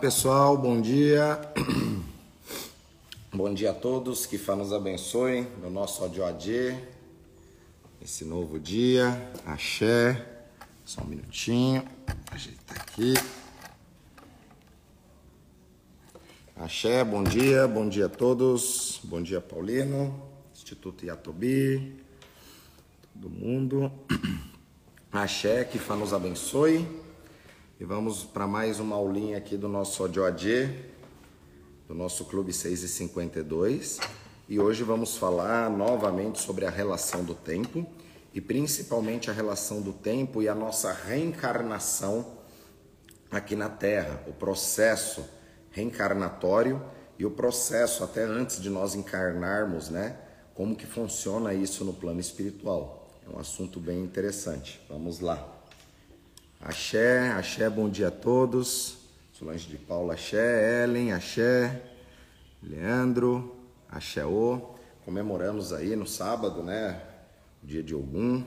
Pessoal, bom dia. bom dia a todos, que Fá nos abençoe no nosso Adioadê, esse novo dia. Axé, só um minutinho, ajeitar aqui. Axé, bom dia, bom dia a todos. Bom dia, Paulino, Instituto Iatobi, todo mundo. Axé, que Fá nos abençoe. E vamos para mais uma aulinha aqui do nosso Odioadê, do nosso Clube 6 e 52. E hoje vamos falar novamente sobre a relação do tempo e principalmente a relação do tempo e a nossa reencarnação aqui na Terra, o processo reencarnatório e o processo até antes de nós encarnarmos, né? Como que funciona isso no plano espiritual? É um assunto bem interessante. Vamos lá. Axé, axé, bom dia a todos. Solange de Paula, axé, Ellen, axé, Leandro, axé O. Comemoramos aí no sábado, né, o dia de Ogum,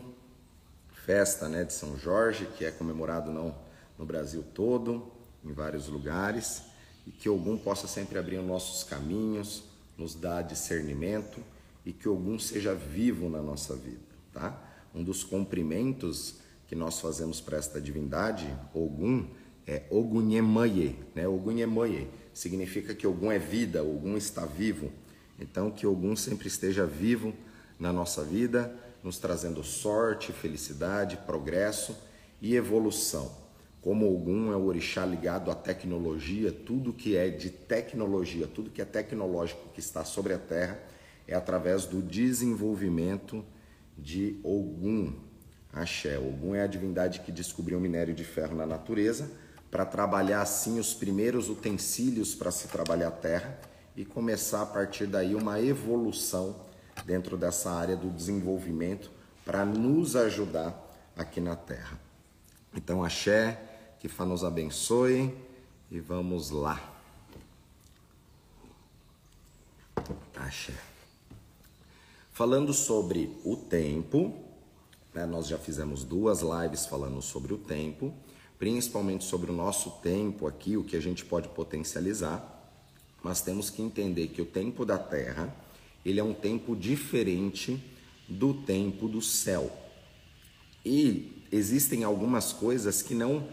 festa, né, de São Jorge, que é comemorado não no Brasil todo, em vários lugares, e que Ogum possa sempre abrir os nossos caminhos, nos dar discernimento e que Ogum seja vivo na nossa vida, tá? Um dos cumprimentos que nós fazemos para esta divindade, Ogum, é Ogunyemoye, né? Ogunyemoye significa que Ogum é vida, Ogum está vivo. Então que Ogum sempre esteja vivo na nossa vida, nos trazendo sorte, felicidade, progresso e evolução. Como Ogum é o orixá ligado à tecnologia, tudo que é de tecnologia, tudo que é tecnológico que está sobre a terra é através do desenvolvimento de Ogum, Axé. Ogum é a divindade que descobriu o minério de ferro na natureza para trabalhar assim os primeiros utensílios para se trabalhar a terra e começar a partir daí uma evolução dentro dessa área do desenvolvimento para nos ajudar aqui na terra. Então, Axé, que Fá nos abençoe e vamos lá. Axé. Falando sobre o tempo, né? Nós já fizemos duas lives falando sobre o tempo, principalmente sobre o nosso tempo aqui, o que a gente pode potencializar. Mas temos que entender que o tempo da Terra ele é um tempo diferente do tempo do céu. E existem algumas coisas que não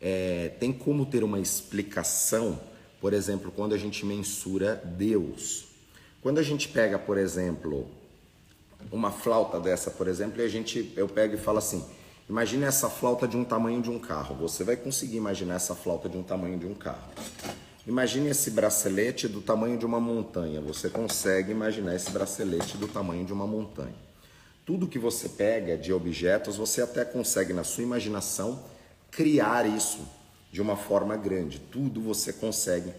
é, tem como ter uma explicação, por exemplo, quando a gente mensura Deus. Quando a gente pega, por exemplo, uma flauta dessa, por exemplo, e a gente, eu pego e falo assim: imagine essa flauta de um tamanho de um carro. Você vai conseguir imaginar essa flauta de um tamanho de um carro. Imagine esse bracelete do tamanho de uma montanha. Você consegue imaginar esse bracelete do tamanho de uma montanha. Tudo que você pega de objetos, você até consegue na sua imaginação criar isso de uma forma grande. Tudo você consegue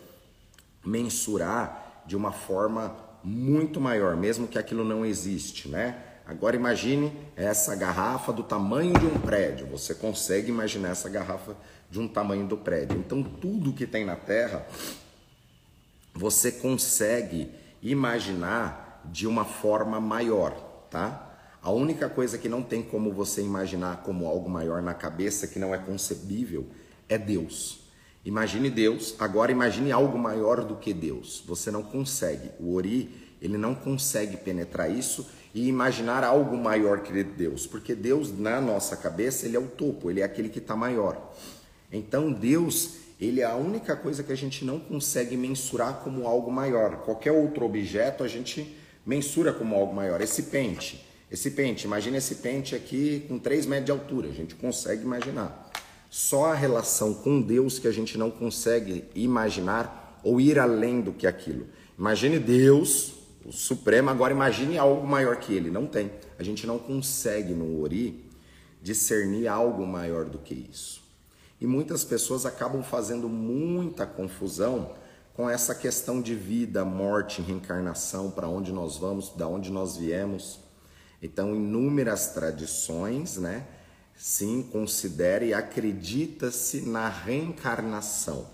mensurar de uma forma muito maior, mesmo que aquilo não existe, né? Agora imagine essa garrafa do tamanho de um prédio. Você consegue imaginar essa garrafa de um tamanho do prédio. Então tudo que tem na Terra você consegue imaginar de uma forma maior, tá? A única coisa que não tem como você imaginar como algo maior na cabeça, que não é concebível, é Deus. Imagine Deus, agora imagine algo maior do que Deus. Você não consegue. O Ori, ele não consegue penetrar isso e imaginar algo maior que Deus, porque Deus na nossa cabeça, ele é o topo, ele é aquele que está maior. Então Deus, ele é a única coisa que a gente não consegue mensurar como algo maior. Qualquer outro objeto a gente mensura como algo maior. Esse pente, esse pente, imagine esse pente aqui com 3 metros de altura, a gente consegue imaginar. Só a relação com Deus que a gente não consegue imaginar ou ir além do que aquilo. Imagine Deus, o Supremo, agora imagine algo maior que ele. Não tem. A gente não consegue no Ori discernir algo maior do que isso. E muitas pessoas acabam fazendo muita confusão com essa questão de vida, morte, reencarnação, para onde nós vamos, da onde nós viemos. Então, inúmeras tradições, né? Sim, considera e acredita-se na reencarnação.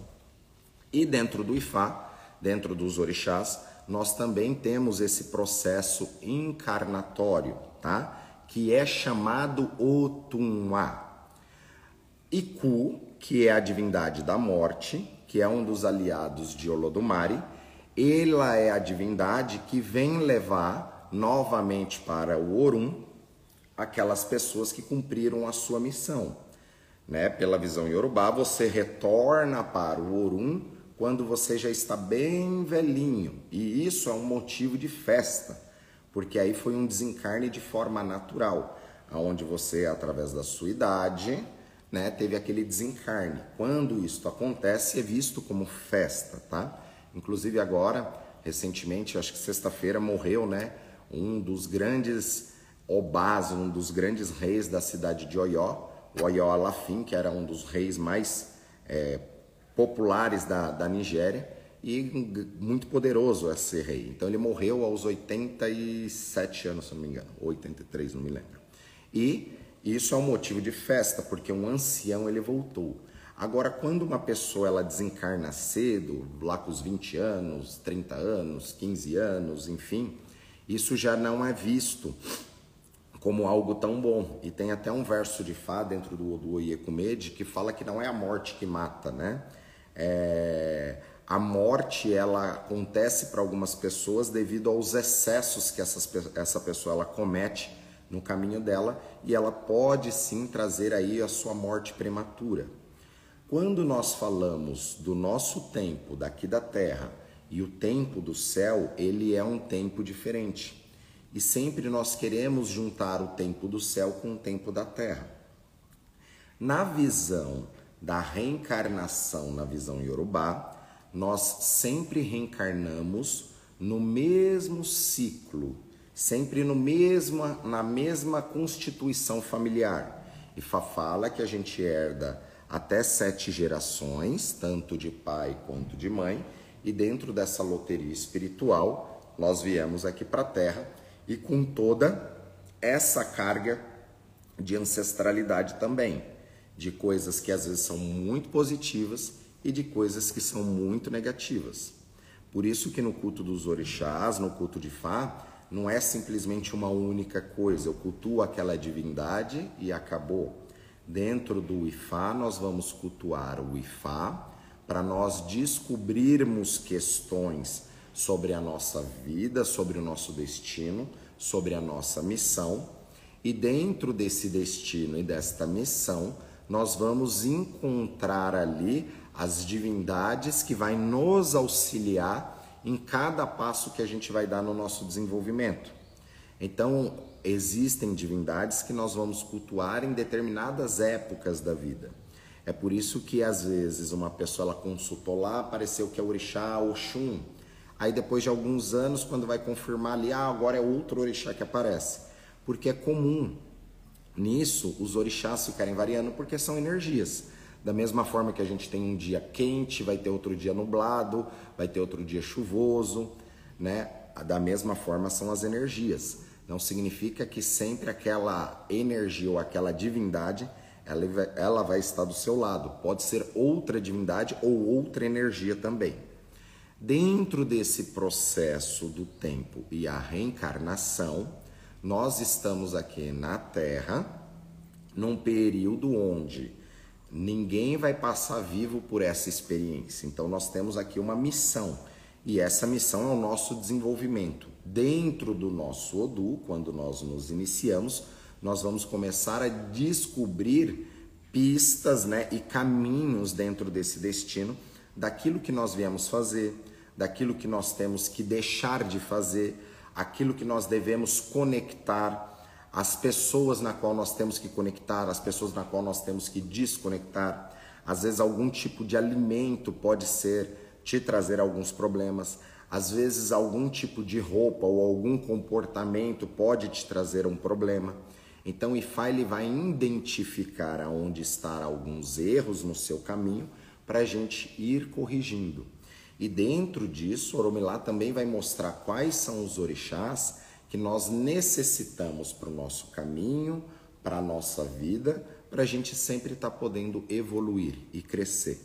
E dentro do Ifá, dentro dos orixás, nós também temos esse processo encarnatório, tá? Que é chamado Otunwa. Iku, que é a divindade da morte, que é um dos aliados de Olodumare. Ela é a divindade que vem levar novamente para o Orum aquelas pessoas que cumpriram a sua missão. Né? Pela visão Yorubá, você retorna para o Orum quando você já está bem velhinho. E isso é um motivo de festa, porque aí foi um desencarne de forma natural, aonde você, através da sua idade, né, teve aquele desencarne. Quando isso acontece, é visto como festa, tá? Inclusive agora, recentemente, acho que sexta-feira morreu, né, um dos grandes obás, um dos grandes reis da cidade de Oió, o Oió Alafim, que era um dos reis mais é, populares da, da Nigéria e muito poderoso esse rei. Então ele morreu aos 87 anos, se não me engano, 83, não me lembro. E isso é um motivo de festa, porque um ancião ele voltou. Agora, quando uma pessoa ela desencarna cedo, lá com os 20 anos, 30 anos, 15 anos, enfim, isso já não é visto como algo tão bom. E tem até um verso de Fá dentro do, do Oiekumede que fala que não é a morte que mata, né? É, a morte ela acontece para algumas pessoas devido aos excessos que essas, essa pessoa ela comete no caminho dela e ela pode sim trazer aí a sua morte prematura. Quando nós falamos do nosso tempo daqui da terra e o tempo do céu, ele é um tempo diferente. E sempre nós queremos juntar o tempo do céu com o tempo da terra. Na visão da reencarnação, na visão Yorubá, nós sempre reencarnamos no mesmo ciclo sempre no mesma, na mesma constituição familiar. E fala que a gente herda até sete gerações, tanto de pai quanto de mãe, e dentro dessa loteria espiritual, nós viemos aqui para a Terra e com toda essa carga de ancestralidade também, de coisas que às vezes são muito positivas e de coisas que são muito negativas. Por isso que no culto dos orixás, no culto de Fá, não é simplesmente uma única coisa, eu cultuo aquela divindade e acabou. Dentro do Ifá, nós vamos cultuar o Ifá para nós descobrirmos questões sobre a nossa vida, sobre o nosso destino, sobre a nossa missão. E dentro desse destino e desta missão, nós vamos encontrar ali as divindades que vai nos auxiliar em cada passo que a gente vai dar no nosso desenvolvimento. Então, existem divindades que nós vamos cultuar em determinadas épocas da vida. É por isso que às vezes uma pessoa ela consultou lá, apareceu que é orixá Oxum. Aí depois de alguns anos, quando vai confirmar ali, ah, agora é outro orixá que aparece. Porque é comum nisso os orixás ficarem variando porque são energias. Da mesma forma que a gente tem um dia quente, vai ter outro dia nublado, vai ter outro dia chuvoso, né? Da mesma forma são as energias. Não significa que sempre aquela energia ou aquela divindade ela vai, estar do seu lado. Pode ser outra divindade ou outra energia também. Dentro desse processo do tempo e a reencarnação, nós estamos aqui na Terra num período onde Ninguém vai passar vivo por essa experiência. Então nós temos aqui uma missão. E essa missão é o nosso desenvolvimento. Dentro do nosso Odu, quando nós nos iniciamos, nós vamos começar a descobrir pistas né, e caminhos dentro desse destino daquilo que nós viemos fazer, daquilo que nós temos que deixar de fazer, aquilo que nós devemos conectar as pessoas na qual nós temos que conectar, as pessoas na qual nós temos que desconectar. Às vezes algum tipo de alimento pode ser te trazer alguns problemas. Às vezes algum tipo de roupa ou algum comportamento pode te trazer um problema. Então o IFA ele vai identificar aonde estão alguns erros no seu caminho para a gente ir corrigindo. E dentro disso, Oromilá também vai mostrar quais são os orixás que nós necessitamos para o nosso caminho, para a nossa vida, para a gente sempre estar tá podendo evoluir e crescer.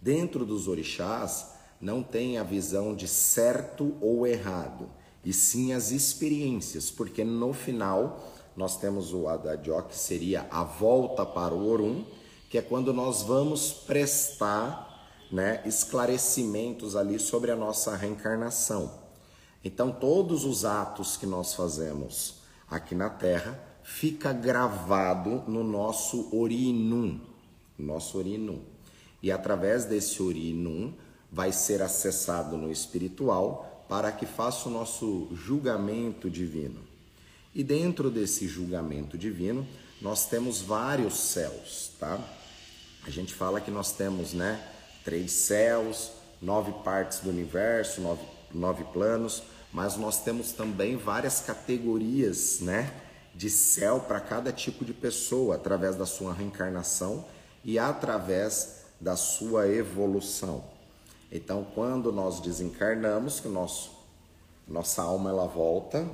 Dentro dos orixás, não tem a visão de certo ou errado, e sim as experiências, porque no final nós temos o Adadió, que seria a volta para o Orum, que é quando nós vamos prestar né, esclarecimentos ali sobre a nossa reencarnação. Então, todos os atos que nós fazemos aqui na Terra fica gravado no nosso Orinum, nosso Orinum. E através desse Orinum vai ser acessado no espiritual para que faça o nosso julgamento divino. E dentro desse julgamento divino, nós temos vários céus, tá? A gente fala que nós temos, né, três céus, nove partes do universo, nove, nove planos, mas nós temos também várias categorias, né, de céu para cada tipo de pessoa, através da sua reencarnação e através da sua evolução. Então, quando nós desencarnamos, que nosso nossa alma ela volta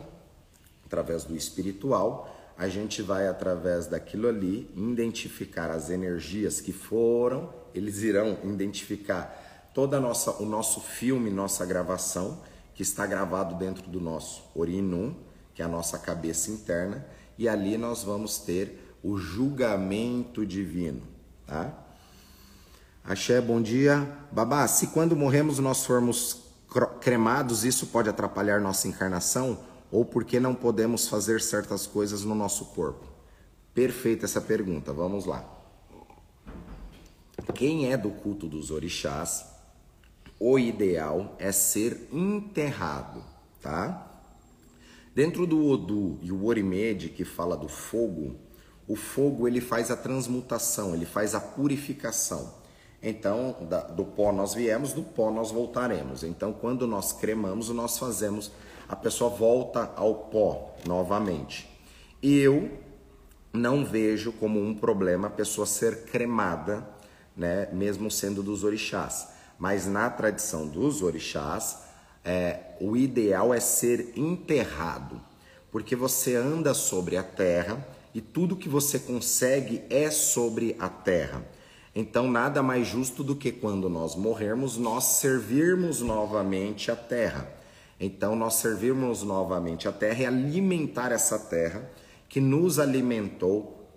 através do espiritual, a gente vai através daquilo ali identificar as energias que foram, eles irão identificar toda nossa o nosso filme, nossa gravação que está gravado dentro do nosso Orinum, que é a nossa cabeça interna, e ali nós vamos ter o julgamento divino, tá? Axé, bom dia. Babá, se quando morremos nós formos cremados, isso pode atrapalhar nossa encarnação? Ou porque não podemos fazer certas coisas no nosso corpo? Perfeita essa pergunta, vamos lá. Quem é do culto dos orixás, o ideal é ser enterrado, tá? Dentro do Odu e o Orimed, que fala do fogo, o fogo ele faz a transmutação, ele faz a purificação. Então, da, do pó nós viemos, do pó nós voltaremos. Então, quando nós cremamos, nós fazemos, a pessoa volta ao pó novamente. Eu não vejo como um problema a pessoa ser cremada, né, mesmo sendo dos orixás. Mas na tradição dos orixás, é, o ideal é ser enterrado, porque você anda sobre a terra e tudo que você consegue é sobre a terra. Então, nada mais justo do que quando nós morrermos, nós servirmos novamente a terra. Então, nós servirmos novamente a terra e alimentar essa terra que nos alimentou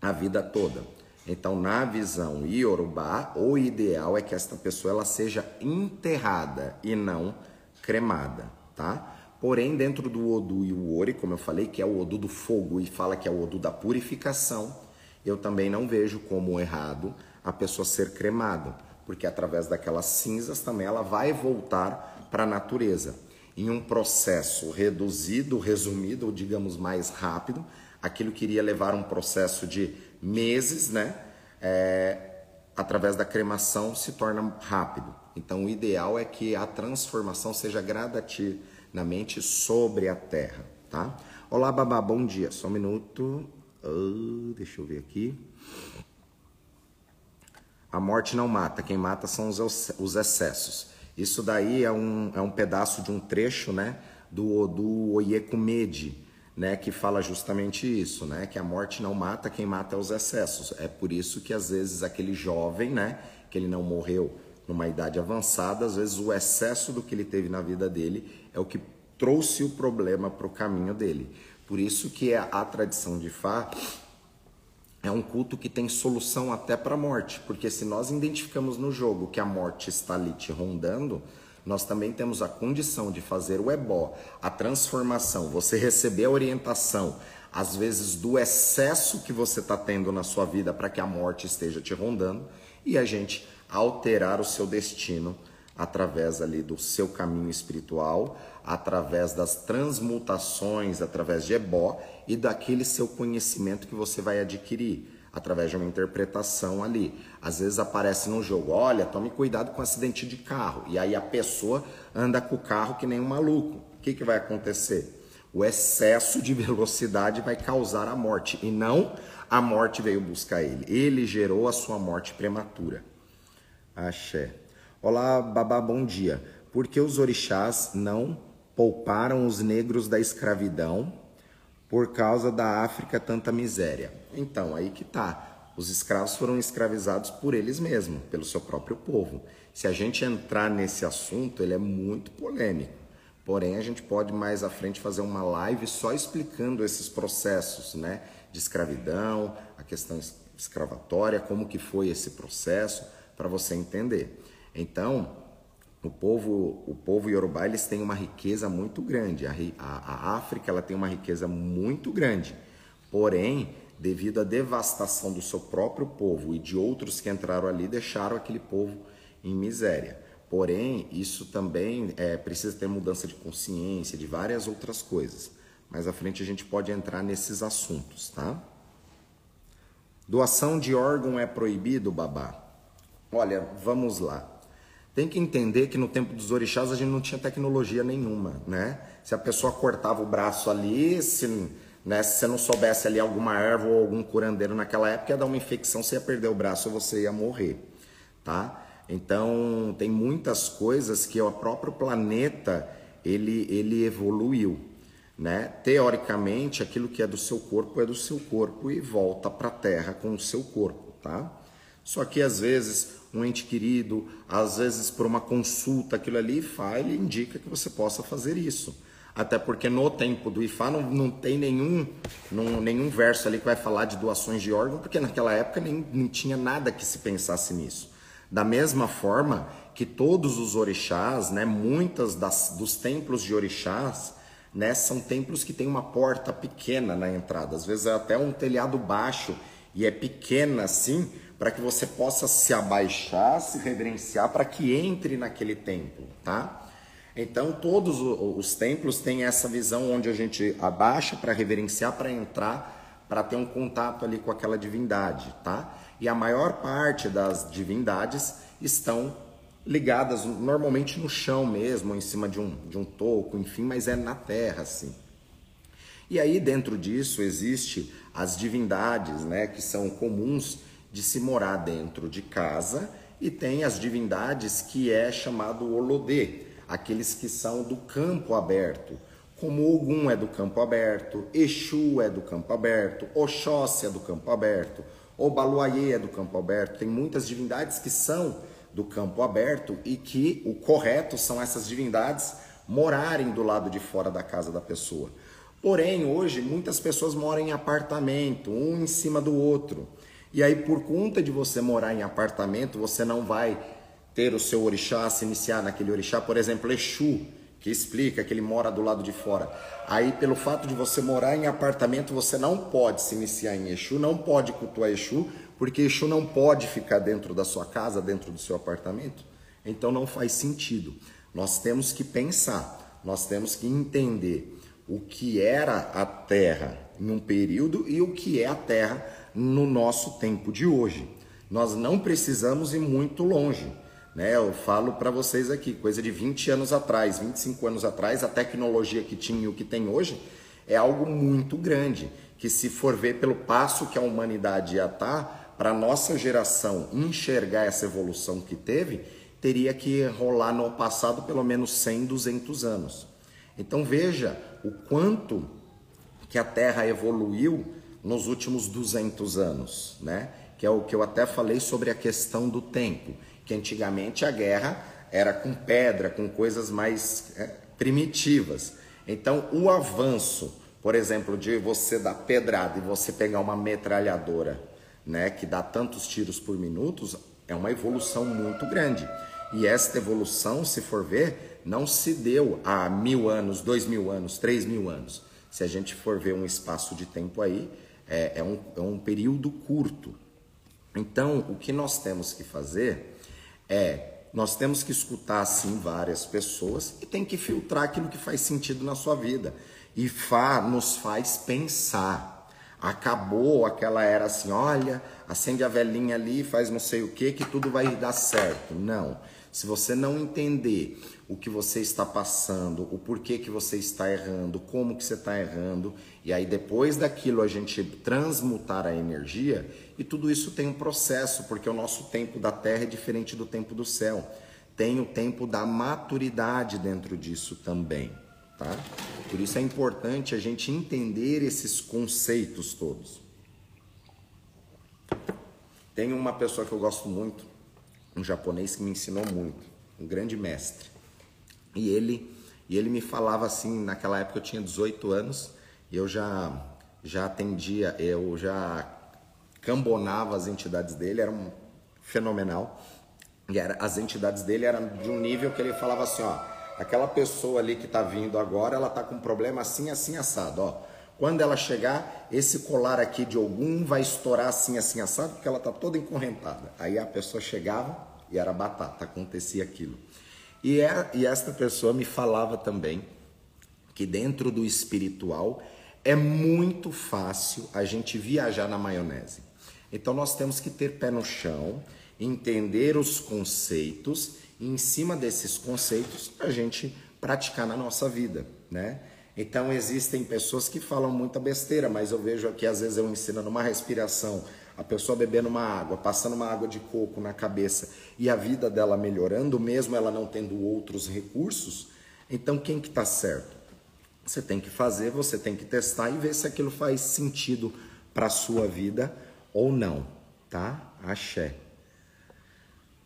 a vida toda. Então, na visão iorubá, o ideal é que esta pessoa ela seja enterrada e não cremada, tá? Porém, dentro do Odu e o Ori, como eu falei, que é o Odu do fogo e fala que é o Odu da purificação, eu também não vejo como errado a pessoa ser cremada, porque através daquelas cinzas também ela vai voltar para a natureza. Em um processo reduzido, resumido, ou digamos mais rápido, aquilo que iria levar um processo de meses, né? É, através da cremação se torna rápido. Então, o ideal é que a transformação seja gradativamente sobre a terra, tá? Olá, babá, bom dia. Só um minuto. Uh, deixa eu ver aqui. A morte não mata, quem mata são os excessos. Isso daí é um, é um pedaço de um trecho né, do, Oyekumede, né, que fala justamente isso, né, que a morte não mata, quem mata é os excessos. É por isso que às vezes aquele jovem, né, que ele não morreu numa idade avançada, às vezes o excesso do que ele teve na vida dele é o que trouxe o problema para o caminho dele. Por isso que a, a tradição de Fá é um culto que tem solução até para a morte, porque se nós identificamos no jogo que a morte está ali te rondando, nós também temos a condição de fazer o ebó, a transformação, você receber a orientação, às vezes do excesso que você está tendo na sua vida para que a morte esteja te rondando, e a gente alterar o seu destino através ali do seu caminho espiritual, através das transmutações, através de ebó e daquele seu conhecimento que você vai adquirir através de uma interpretação ali. Às vezes aparece no jogo, olha, tome cuidado com acidente de carro. E aí a pessoa anda com o carro que nem um maluco. O que, que vai acontecer? O excesso de velocidade vai causar a morte e não a morte veio buscar ele. Ele gerou a sua morte prematura. Axé. Olá, babá, bom dia. Por que os orixás não pouparam os negros da escravidão por causa da África tanta miséria. Então, aí que tá. Os escravos foram escravizados por eles mesmos, pelo seu próprio povo. Se a gente entrar nesse assunto, ele é muito polêmico. Porém, a gente pode mais à frente fazer uma live só explicando esses processos, né, de escravidão, a questão escravatória, como que foi esse processo, para você entender. Então, o povo, o povo Yorubá eles têm uma riqueza muito grande. A, a, a África ela tem uma riqueza muito grande. Porém, devido à devastação do seu próprio povo e de outros que entraram ali, deixaram aquele povo em miséria. Porém, isso também é, precisa ter mudança de consciência, de várias outras coisas. Mais à frente a gente pode entrar nesses assuntos, tá? Doação de órgão é proibido, babá? Olha, vamos lá. Tem que entender que no tempo dos orixás a gente não tinha tecnologia nenhuma, né? Se a pessoa cortava o braço ali, se, né, se você não soubesse ali alguma erva ou algum curandeiro naquela época, ia dar uma infecção, você ia perder o braço ou você ia morrer, tá? Então, tem muitas coisas que o próprio planeta, ele, ele evoluiu, né? Teoricamente, aquilo que é do seu corpo é do seu corpo e volta para a Terra com o seu corpo, tá? Só que às vezes um ente querido, às vezes por uma consulta, aquilo ali, IFA, ele indica que você possa fazer isso. Até porque no tempo do IFA não, não tem nenhum, não, nenhum verso ali que vai falar de doações de órgão, porque naquela época nem, não tinha nada que se pensasse nisso. Da mesma forma que todos os orixás, né, muitas das, dos templos de orixás, né, são templos que têm uma porta pequena na entrada, às vezes é até um telhado baixo e é pequena assim, para que você possa se abaixar, se reverenciar, para que entre naquele templo, tá? Então, todos os templos têm essa visão onde a gente abaixa para reverenciar, para entrar, para ter um contato ali com aquela divindade, tá? E a maior parte das divindades estão ligadas normalmente no chão mesmo, em cima de um, de um toco, enfim, mas é na terra, assim. E aí, dentro disso, existe as divindades, né, que são comuns de se morar dentro de casa e tem as divindades que é chamado Olodê, aqueles que são do campo aberto, como Ogum é do campo aberto, Exu é do campo aberto, Oxóssi é do campo aberto, Obaluayê é do campo aberto. Tem muitas divindades que são do campo aberto e que o correto são essas divindades morarem do lado de fora da casa da pessoa. Porém, hoje muitas pessoas moram em apartamento, um em cima do outro. E aí, por conta de você morar em apartamento, você não vai ter o seu orixá, se iniciar naquele orixá, por exemplo, Exu, que explica que ele mora do lado de fora. Aí, pelo fato de você morar em apartamento, você não pode se iniciar em Exu, não pode cultuar Exu, porque Exu não pode ficar dentro da sua casa, dentro do seu apartamento. Então, não faz sentido. Nós temos que pensar, nós temos que entender o que era a Terra em um período e o que é a Terra no nosso tempo de hoje. Nós não precisamos ir muito longe. Né? Eu falo para vocês aqui, coisa de 20 anos atrás, 25 anos atrás, a tecnologia que tinha e o que tem hoje é algo muito grande. Que se for ver pelo passo que a humanidade ia estar, tá, para nossa geração enxergar essa evolução que teve, teria que rolar no passado pelo menos 100, 200 anos. Então veja o quanto que a Terra evoluiu nos últimos 200 anos, né? Que é o que eu até falei sobre a questão do tempo, que antigamente a guerra era com pedra, com coisas mais é, primitivas. Então, o avanço, por exemplo, de você dar pedrada e você pegar uma metralhadora, né, que dá tantos tiros por minuto, é uma evolução muito grande. E esta evolução, se for ver, não se deu há mil anos, dois mil anos, três mil anos. Se a gente for ver um espaço de tempo aí, é, é, um, é um período curto. Então, o que nós temos que fazer é nós temos que escutar sim várias pessoas e tem que filtrar aquilo que faz sentido na sua vida. E fa, nos faz pensar. Acabou aquela era assim, olha, acende a velhinha ali, faz não sei o que, que tudo vai dar certo. Não. Se você não entender o que você está passando, o porquê que você está errando, como que você está errando, e aí depois daquilo a gente transmutar a energia, e tudo isso tem um processo, porque o nosso tempo da Terra é diferente do tempo do céu. Tem o tempo da maturidade dentro disso também, tá? Por isso é importante a gente entender esses conceitos todos. Tem uma pessoa que eu gosto muito, um japonês que me ensinou muito, um grande mestre. E ele, e ele me falava assim, naquela época eu tinha 18 anos, eu já já atendia, eu já cambonava as entidades dele, era um fenomenal. E era, as entidades dele eram de um nível que ele falava assim, ó, aquela pessoa ali que está vindo agora, ela está com um problema assim, assim, assado, ó. Quando ela chegar, esse colar aqui de algum vai estourar assim, assim, assado, porque ela está toda encorrentada. Aí a pessoa chegava e era batata, acontecia aquilo. E, é, e esta pessoa me falava também que dentro do espiritual é muito fácil a gente viajar na maionese. Então nós temos que ter pé no chão, entender os conceitos e em cima desses conceitos a gente praticar na nossa vida, né? Então existem pessoas que falam muita besteira, mas eu vejo aqui às vezes eu ensino numa respiração, a pessoa bebendo uma água, passando uma água de coco na cabeça e a vida dela melhorando, mesmo ela não tendo outros recursos. Então quem que está certo? Você tem que fazer, você tem que testar e ver se aquilo faz sentido para a sua vida ou não, tá? Axé.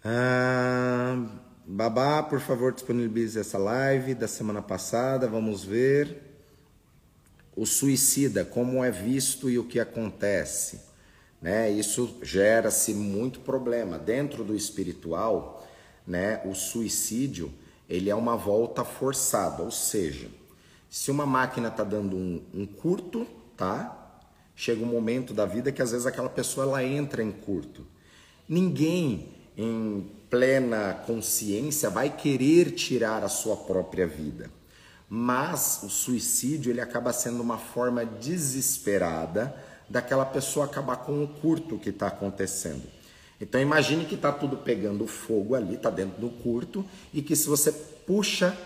Ah, Babá, por favor, disponibilize essa live da semana passada. Vamos ver. O suicida, como é visto e o que acontece. Né? Isso gera-se muito problema. Dentro do espiritual, né, o suicídio ele é uma volta forçada, ou seja, se uma máquina está dando um, um, curto, tá? Chega um momento da vida que às vezes aquela pessoa ela entra em curto. Ninguém em plena consciência vai querer tirar a sua própria vida. Mas o suicídio ele acaba sendo uma forma desesperada daquela pessoa acabar com o curto que está acontecendo. Então imagine que está tudo pegando fogo ali, está dentro do curto, e que se você puxa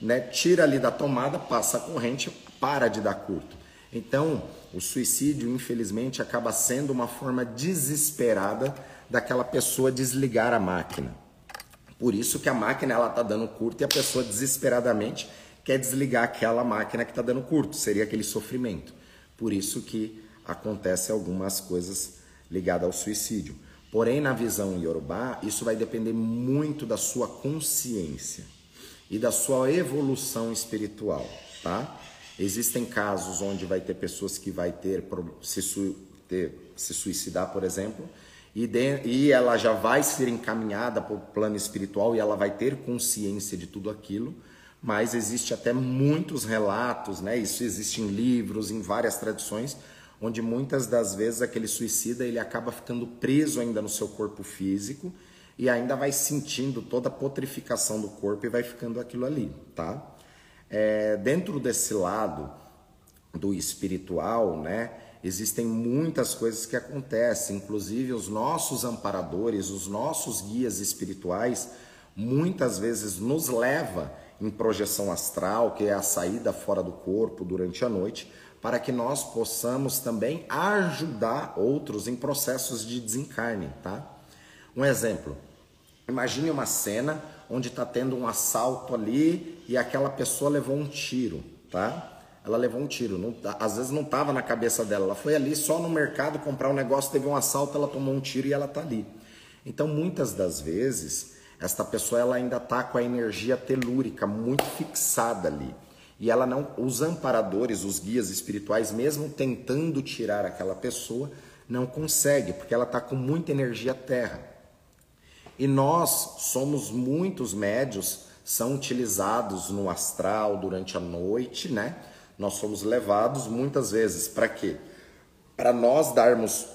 né, tira ali da tomada, passa a corrente, para de dar curto. Então, o suicídio, infelizmente, acaba sendo uma forma desesperada daquela pessoa desligar a máquina. Por isso que a máquina ela está dando curto e a pessoa desesperadamente quer desligar aquela máquina que está dando curto. Seria aquele sofrimento. Por isso que acontece algumas coisas ligadas ao suicídio. Porém, na visão iorubá, isso vai depender muito da sua consciência e da sua evolução espiritual, tá? Existem casos onde vai ter pessoas que vai ter se, su, ter, se suicidar, por exemplo, e, de, e ela já vai ser encaminhada para o plano espiritual e ela vai ter consciência de tudo aquilo, mas existe até muitos relatos, né? Isso existe em livros, em várias tradições, onde muitas das vezes aquele suicida ele acaba ficando preso ainda no seu corpo físico e ainda vai sentindo toda a potrificação do corpo e vai ficando aquilo ali, tá? É, dentro desse lado do espiritual, né, existem muitas coisas que acontecem, inclusive os nossos amparadores, os nossos guias espirituais, muitas vezes nos leva em projeção astral, que é a saída fora do corpo durante a noite, para que nós possamos também ajudar outros em processos de desencarne, tá? Um exemplo, Imagine uma cena onde está tendo um assalto ali e aquela pessoa levou um tiro, tá? Ela levou um tiro, não, às vezes não estava na cabeça dela, ela foi ali só no mercado comprar um negócio, teve um assalto, ela tomou um tiro e ela está ali. Então, muitas das vezes, esta pessoa ela ainda está com a energia telúrica muito fixada ali. E ela não, os amparadores, os guias espirituais, mesmo tentando tirar aquela pessoa, não consegue, porque ela está com muita energia terra. E nós somos muitos médios, são utilizados no astral durante a noite, né? Nós somos levados muitas vezes para quê? Para nós darmos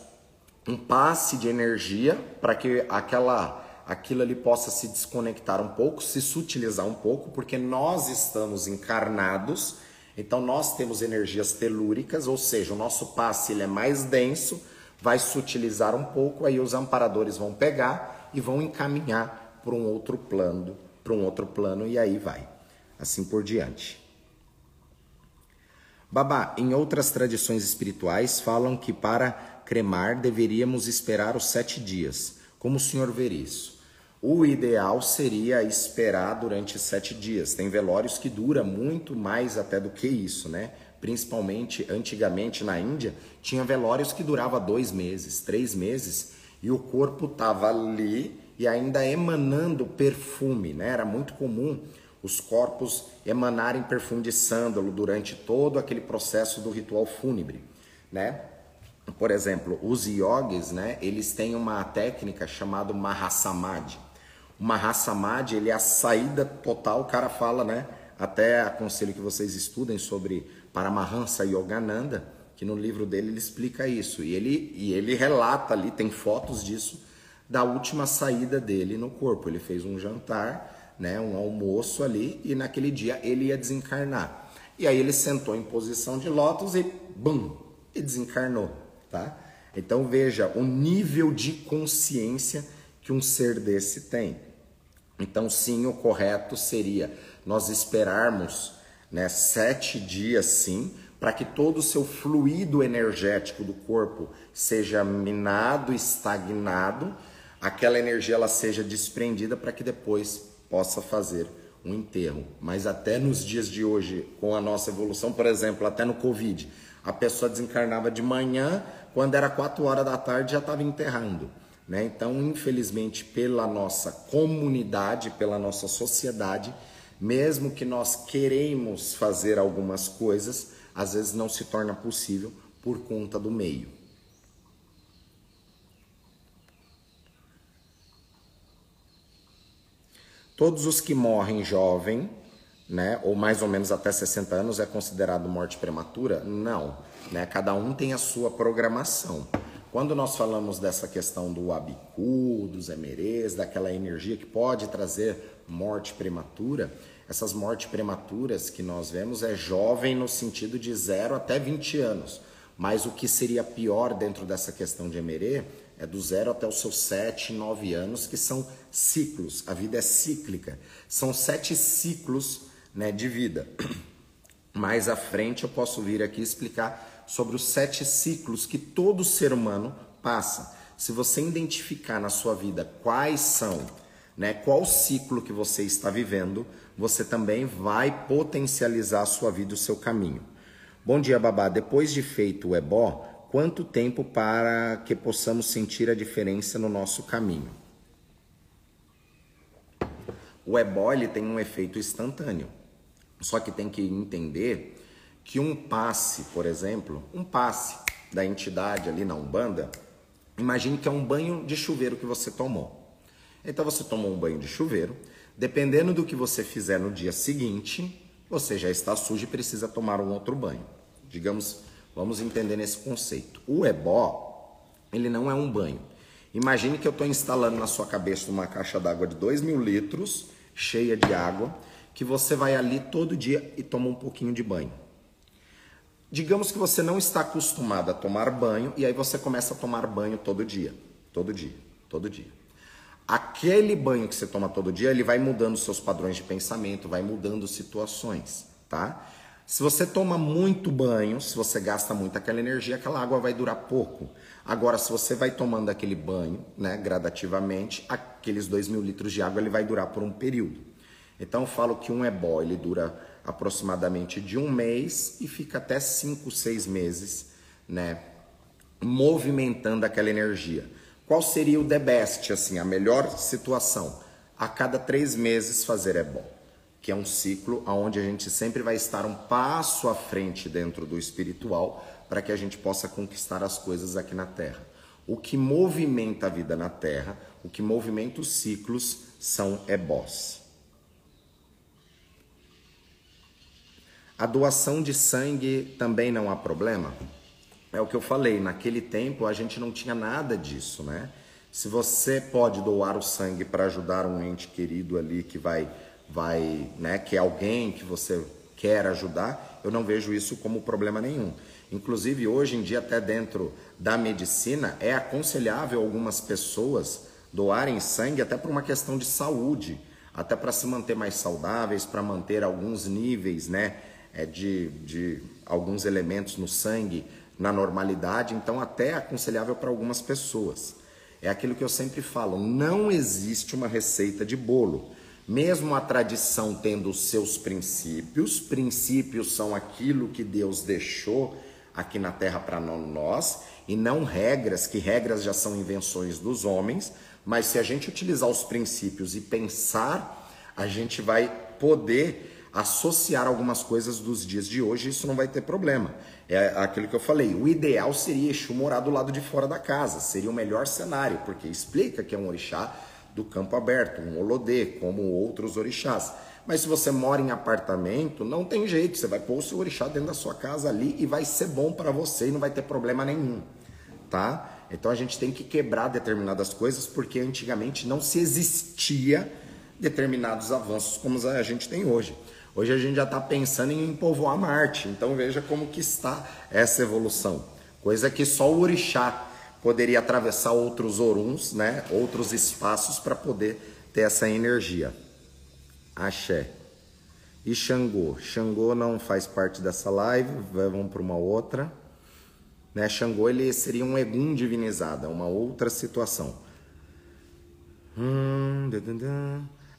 um passe de energia para que aquela aquilo ali possa se desconectar um pouco, se sutilizar um pouco, porque nós estamos encarnados, então nós temos energias telúricas, ou seja, o nosso passe ele é mais denso, vai sutilizar um pouco, aí os amparadores vão pegar e vão encaminhar para um outro plano, para um outro plano e aí vai. Assim por diante. Babá, em outras tradições espirituais falam que para cremar deveríamos esperar os sete dias. Como o senhor vê isso? O ideal seria esperar durante sete dias. Tem velórios que dura muito mais até do que isso, né? Principalmente antigamente na Índia, tinha velórios que durava dois meses, três meses e o corpo estava ali e ainda emanando perfume, né? Era muito comum os corpos emanarem perfume de sândalo durante todo aquele processo do ritual fúnebre, né? Por exemplo, os yogis, né, eles têm uma técnica chamada Mahasamadhi. Uma raça Mahdi, ele é a saída total, o cara fala, né? Até aconselho que vocês estudem sobre Paramahansa Yogananda, que no livro dele ele explica isso. E ele, e ele relata ali, tem fotos disso, da última saída dele no corpo. Ele fez um jantar, né, um almoço ali, e naquele dia ele ia desencarnar. E aí ele sentou em posição de lótus e bum, e desencarnou, tá? Então veja o nível de consciência que um ser desse tem. Então sim, o correto seria nós esperarmos né, sete dias sim, para que todo o seu fluido energético do corpo seja minado, estagnado, aquela energia ela seja desprendida para que depois possa fazer um enterro. Mas até nos dias de hoje, com a nossa evolução, por exemplo, até no Covid, a pessoa desencarnava de manhã, quando era quatro horas da tarde já estava enterrando. Né? Então, infelizmente, pela nossa comunidade, pela nossa sociedade, mesmo que nós queremos fazer algumas coisas, às vezes não se torna possível por conta do meio. Todos os que morrem jovem, né, ou mais ou menos até 60 anos, é considerado morte prematura? Não. Né? Cada um tem a sua programação. Quando nós falamos dessa questão do abicu, dos emerês, daquela energia que pode trazer morte prematura, essas mortes prematuras que nós vemos é jovem no sentido de 0 até 20 anos. Mas o que seria pior dentro dessa questão de emerê é do zero até os seus 7, 9 anos, que são ciclos. A vida é cíclica. São sete ciclos né, de vida. Mais à frente eu posso vir aqui explicar sobre os sete ciclos que todo ser humano passa. Se você identificar na sua vida quais são, né, qual ciclo que você está vivendo, você também vai potencializar a sua vida, o seu caminho. Bom dia, babá. Depois de feito o ebó, quanto tempo para que possamos sentir a diferença no nosso caminho? O ebó ele tem um efeito instantâneo. Só que tem que entender que um passe, por exemplo, um passe da entidade ali na Umbanda, imagine que é um banho de chuveiro que você tomou. Então você tomou um banho de chuveiro, dependendo do que você fizer no dia seguinte, você já está sujo e precisa tomar um outro banho. Digamos, vamos entender nesse conceito. O ebó, ele não é um banho. Imagine que eu estou instalando na sua cabeça uma caixa d'água de 2 mil litros, cheia de água, que você vai ali todo dia e toma um pouquinho de banho. Digamos que você não está acostumado a tomar banho e aí você começa a tomar banho todo dia, todo dia, todo dia. Aquele banho que você toma todo dia, ele vai mudando seus padrões de pensamento, vai mudando situações, tá? Se você toma muito banho, se você gasta muito aquela energia, aquela água vai durar pouco. Agora, se você vai tomando aquele banho, né, gradativamente, aqueles 2 mil litros de água ele vai durar por um período. Então, eu falo que um ebó ele dura aproximadamente de um mês e fica até cinco, seis meses, né, movimentando aquela energia. Qual seria o the best, assim, a melhor situação? A cada três meses fazer ebó, que é um ciclo onde a gente sempre vai estar um passo à frente dentro do espiritual para que a gente possa conquistar as coisas aqui na Terra. O que movimenta a vida na Terra, o que movimenta os ciclos são ebós. A doação de sangue também não há problema? É o que eu falei, naquele tempo a gente não tinha nada disso, né? Se você pode doar o sangue para ajudar um ente querido ali que vai, vai, né, que é alguém que você quer ajudar, eu não vejo isso como problema nenhum. Inclusive, hoje em dia, até dentro da medicina, é aconselhável algumas pessoas doarem sangue até por uma questão de saúde, até para se manter mais saudáveis, para manter alguns níveis, né? é, de, de alguns elementos no sangue na normalidade, então até é aconselhável para algumas pessoas. É aquilo que eu sempre falo, não existe uma receita de bolo. Mesmo a tradição tendo os seus princípios, princípios são aquilo que Deus deixou aqui na terra para nós, e não regras, que regras já são invenções dos homens, mas se a gente utilizar os princípios e pensar, a gente vai poder associar algumas coisas dos dias de hoje, isso não vai ter problema. É aquilo que eu falei, o ideal seria Exu morar do lado de fora da casa, seria o melhor cenário, porque explica que é um orixá do campo aberto, um olodê, como outros orixás. Mas se você mora em apartamento, não tem jeito, você vai pôr o seu orixá dentro da sua casa ali e vai ser bom para você e não vai ter problema nenhum, tá? Então a gente tem que quebrar determinadas coisas porque antigamente não se existia determinados avanços como a gente tem hoje. Hoje a gente já está pensando em povoar Marte, então veja como que está essa evolução. Coisa que só o orixá poderia atravessar outros oruns, né? outros espaços para poder ter essa energia. Axé. E Xangô. Xangô não faz parte dessa live, vamos para uma outra. Né? Xangô ele seria um Egum divinizado, uma outra situação. Hum,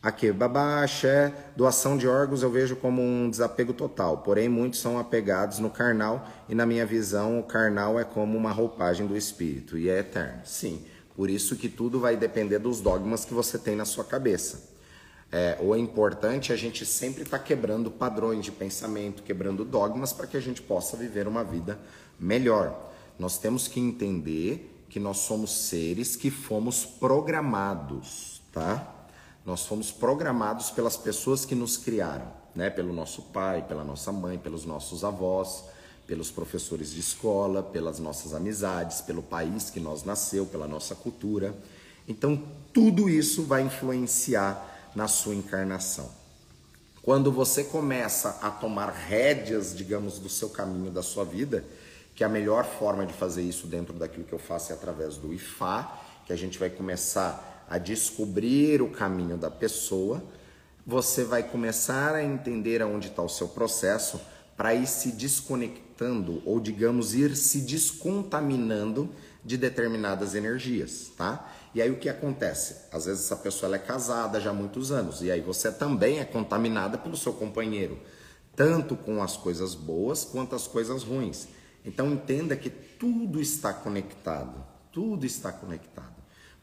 Aqui, babá, axé, doação de órgãos eu vejo como um desapego total, porém muitos são apegados no carnal e na minha visão o carnal é como uma roupagem do espírito e é eterno. Sim, por isso que tudo vai depender dos dogmas que você tem na sua cabeça. É, o importante é a gente sempre estar tá quebrando padrões de pensamento, quebrando dogmas para que a gente possa viver uma vida melhor. Nós temos que entender que nós somos seres que fomos programados, tá? Nós fomos programados pelas pessoas que nos criaram, né? Pelo nosso pai, pela nossa mãe, pelos nossos avós, pelos professores de escola, pelas nossas amizades, pelo país que nós nasceu, pela nossa cultura. Então, tudo isso vai influenciar na sua encarnação. Quando você começa a tomar rédeas, digamos, do seu caminho, da sua vida, que a melhor forma de fazer isso dentro daquilo que eu faço é através do IFA, que a gente vai começar a descobrir o caminho da pessoa, você vai começar a entender aonde está o seu processo para ir se desconectando ou digamos ir se descontaminando de determinadas energias, tá? E aí o que acontece? Às vezes essa pessoa é casada já há muitos anos e aí você também é contaminada pelo seu companheiro, tanto com as coisas boas quanto as coisas ruins. Então entenda que tudo está conectado, tudo está conectado.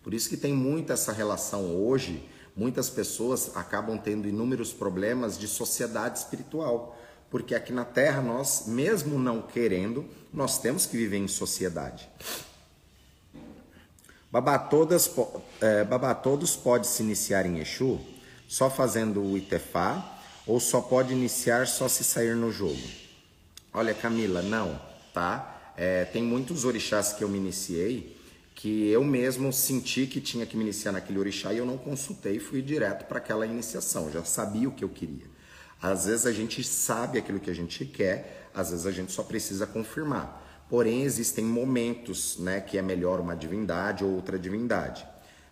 Por isso que tem muita essa relação hoje, muitas pessoas acabam tendo inúmeros problemas de sociedade espiritual, porque aqui na Terra nós, mesmo não querendo, nós temos que viver em sociedade. Babá, todas, é, babá, todos pode se iniciar em Exu só fazendo o Itefá ou só pode iniciar só se sair no jogo? Olha, Camila, não, tá? É, tem muitos orixás que eu me iniciei que eu mesmo senti que tinha que me iniciar naquele orixá e eu não consultei, fui direto para aquela iniciação, já sabia o que eu queria. Às vezes a gente sabe aquilo que a gente quer, às vezes a gente só precisa confirmar. Porém, existem momentos né, que é melhor uma divindade ou outra divindade.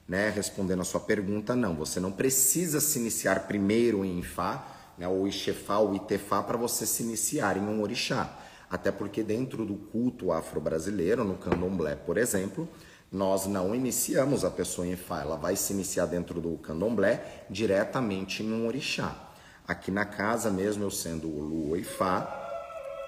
Né? Respondendo a sua pergunta, não, você não precisa se iniciar primeiro em Ifá, né, ou Ixefá ou Itefá, para você se iniciar em um orixá. Até porque dentro do culto afro-brasileiro, no candomblé, por exemplo, nós não iniciamos a pessoa em Ifá, ela vai se iniciar dentro do candomblé diretamente em um orixá. Aqui na casa mesmo, eu sendo o Lua Ifá,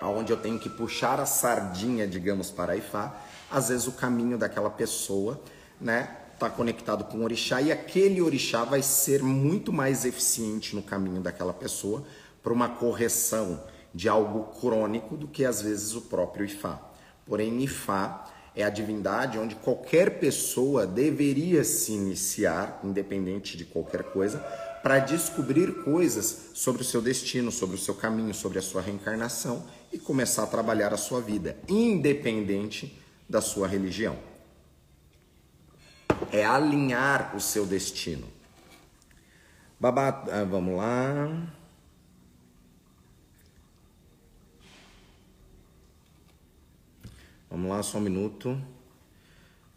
onde eu tenho que puxar a sardinha, digamos, para Ifá, às vezes o caminho daquela pessoa, né, está conectado com o orixá e aquele orixá vai ser muito mais eficiente no caminho daquela pessoa para uma correção de algo crônico do que às vezes o próprio Ifá. Porém, Ifá é a divindade onde qualquer pessoa deveria se iniciar, independente de qualquer coisa, para descobrir coisas sobre o seu destino, sobre o seu caminho, sobre a sua reencarnação e começar a trabalhar a sua vida, independente da sua religião. É alinhar o seu destino. Babá, ah, vamos lá. Vamos lá, só um minuto.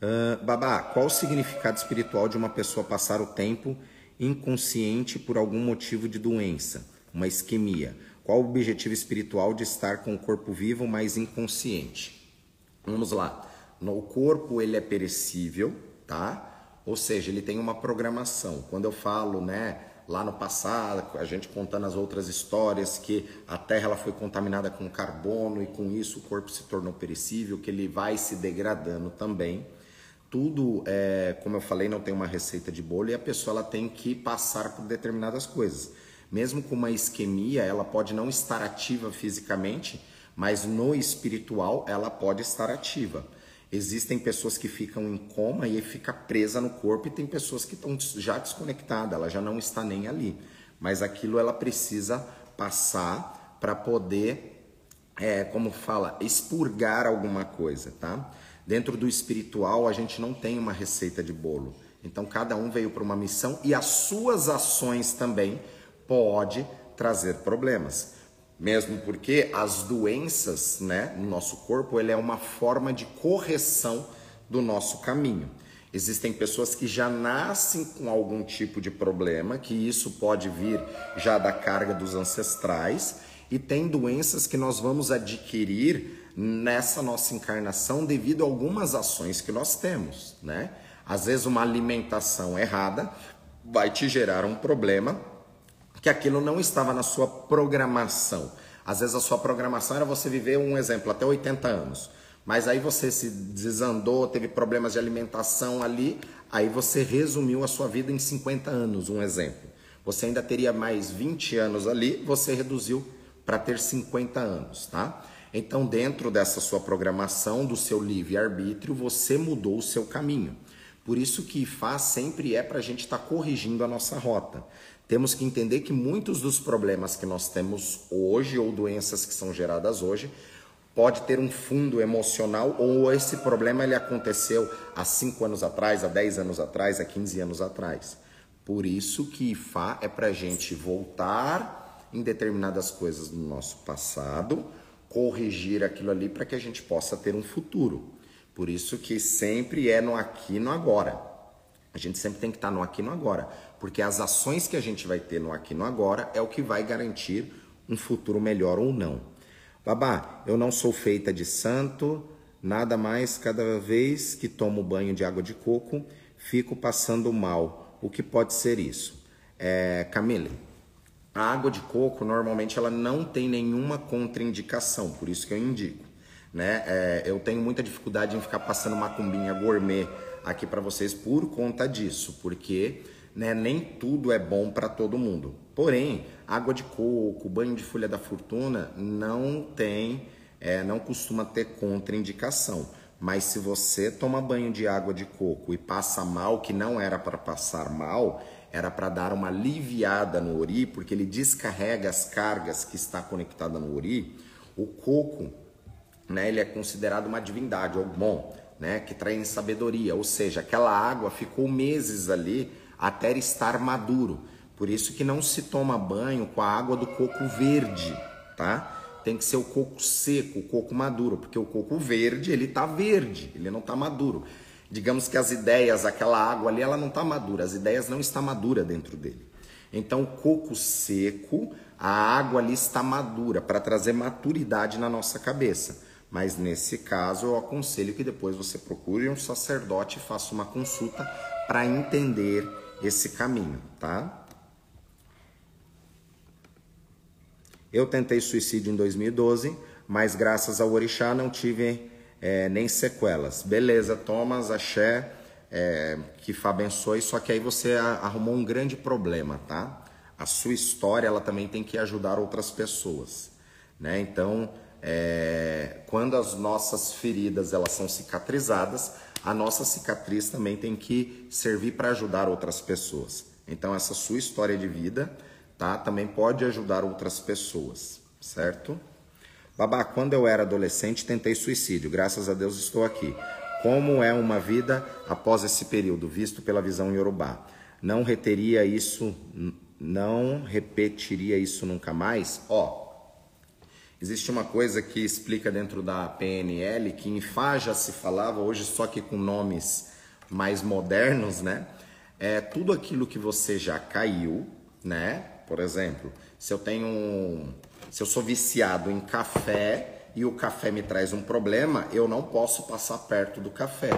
Uh, Babá, qual o significado espiritual de uma pessoa passar o tempo inconsciente por algum motivo de doença, uma isquemia? Qual o objetivo espiritual de estar com o corpo vivo, mas inconsciente? Vamos lá. No corpo ele é perecível, tá? Ou seja, ele tem uma programação. Quando eu falo, né, lá no passado, a gente contando as outras histórias que a terra ela foi contaminada com carbono e com isso o corpo se tornou perecível, que ele vai se degradando também. Tudo, é, como eu falei, não tem uma receita de bolo e a pessoa ela tem que passar por determinadas coisas. Mesmo com uma isquemia, ela pode não estar ativa fisicamente, mas no espiritual ela pode estar ativa. Existem pessoas que ficam em coma e fica presa no corpo e tem pessoas que estão já desconectadas, ela já não está nem ali. Mas aquilo ela precisa passar para poder, é, como fala, expurgar alguma coisa, tá? Dentro do espiritual a gente não tem uma receita de bolo. Então cada um veio para uma missão e as suas ações também pode trazer problemas. Mesmo porque as doenças, né, no nosso corpo, ele é uma forma de correção do nosso caminho. Existem pessoas que já nascem com algum tipo de problema, que isso pode vir já da carga dos ancestrais, e tem doenças que nós vamos adquirir nessa nossa encarnação devido a algumas ações que nós temos, né? Às vezes uma alimentação errada vai te gerar um problema que aquilo não estava na sua programação. Às vezes a sua programação era você viver um exemplo até 80 anos. Mas aí você se desandou, teve problemas de alimentação ali, aí você resumiu a sua vida em 50 anos, um exemplo. Você ainda teria mais 20 anos ali, você reduziu para ter 50 anos, tá? Então, dentro dessa sua programação, do seu livre-arbítrio, você mudou o seu caminho. Por isso que faz sempre é para a gente estar tá corrigindo a nossa rota. Temos que entender que muitos dos problemas que nós temos hoje ou doenças que são geradas hoje pode ter um fundo emocional ou esse problema ele aconteceu há 5 anos atrás, há 10 anos atrás, há 15 anos atrás. Por isso que IFA é para a gente voltar em determinadas coisas do nosso passado, corrigir aquilo ali para que a gente possa ter um futuro. Por isso que sempre é no aqui no agora. A gente sempre tem que estar no aqui no agora porque as ações que a gente vai ter no aqui no agora é o que vai garantir um futuro melhor ou não. Babá, eu não sou feita de santo, nada mais, cada vez que tomo banho de água de coco, fico passando mal. O que pode ser isso? É, Camille, a água de coco normalmente ela não tem nenhuma contraindicação, por isso que eu indico. Né? É, eu tenho muita dificuldade em ficar passando macumbinha gourmet aqui para vocês por conta disso, porque né? Nem tudo é bom para todo mundo. Porém, água de coco, banho de folha da fortuna não tem, é, não costuma ter contraindicação. Mas se você toma banho de água de coco e passa mal, que não era para passar mal, era para dar uma aliviada no ori, porque ele descarrega as cargas que está conectada no ori. O coco, né, ele é considerado uma divindade, ou bom, né, que traz sabedoria, ou seja, aquela água ficou meses ali até estar maduro. Por isso que não se toma banho com a água do coco verde, tá? Tem que ser o coco seco, o coco maduro, porque o coco verde, ele tá verde, ele não tá maduro. Digamos que as ideias, aquela água ali, ela não tá madura, as ideias não estão maduras dentro dele. Então, o coco seco, a água ali está madura para trazer maturidade na nossa cabeça. Mas nesse caso, eu aconselho que depois você procure um sacerdote e faça uma consulta para entender esse caminho, tá? Eu tentei suicídio em 2012, mas graças ao orixá não tive é, nem sequelas. Beleza, Thomas, axé, é, que Fá abençoe, só que aí você arrumou um grande problema, tá? A sua história, ela também tem que ajudar outras pessoas, né? Então, é, quando as nossas feridas, elas são cicatrizadas, a nossa cicatriz também tem que servir para ajudar outras pessoas. Então essa sua história de vida, tá, também pode ajudar outras pessoas, certo? Babá, quando eu era adolescente tentei suicídio, graças a Deus estou aqui. Como é uma vida após esse período, visto pela visão Yorubá? Não reteria isso, não repetiria isso nunca mais? Ó, Existe uma coisa que explica dentro da PNL que em Fá já se falava, hoje só que com nomes mais modernos, né? É tudo aquilo que você já caiu, né? Por exemplo, se eu tenho, se eu sou viciado em café e o café me traz um problema, eu não posso passar perto do café,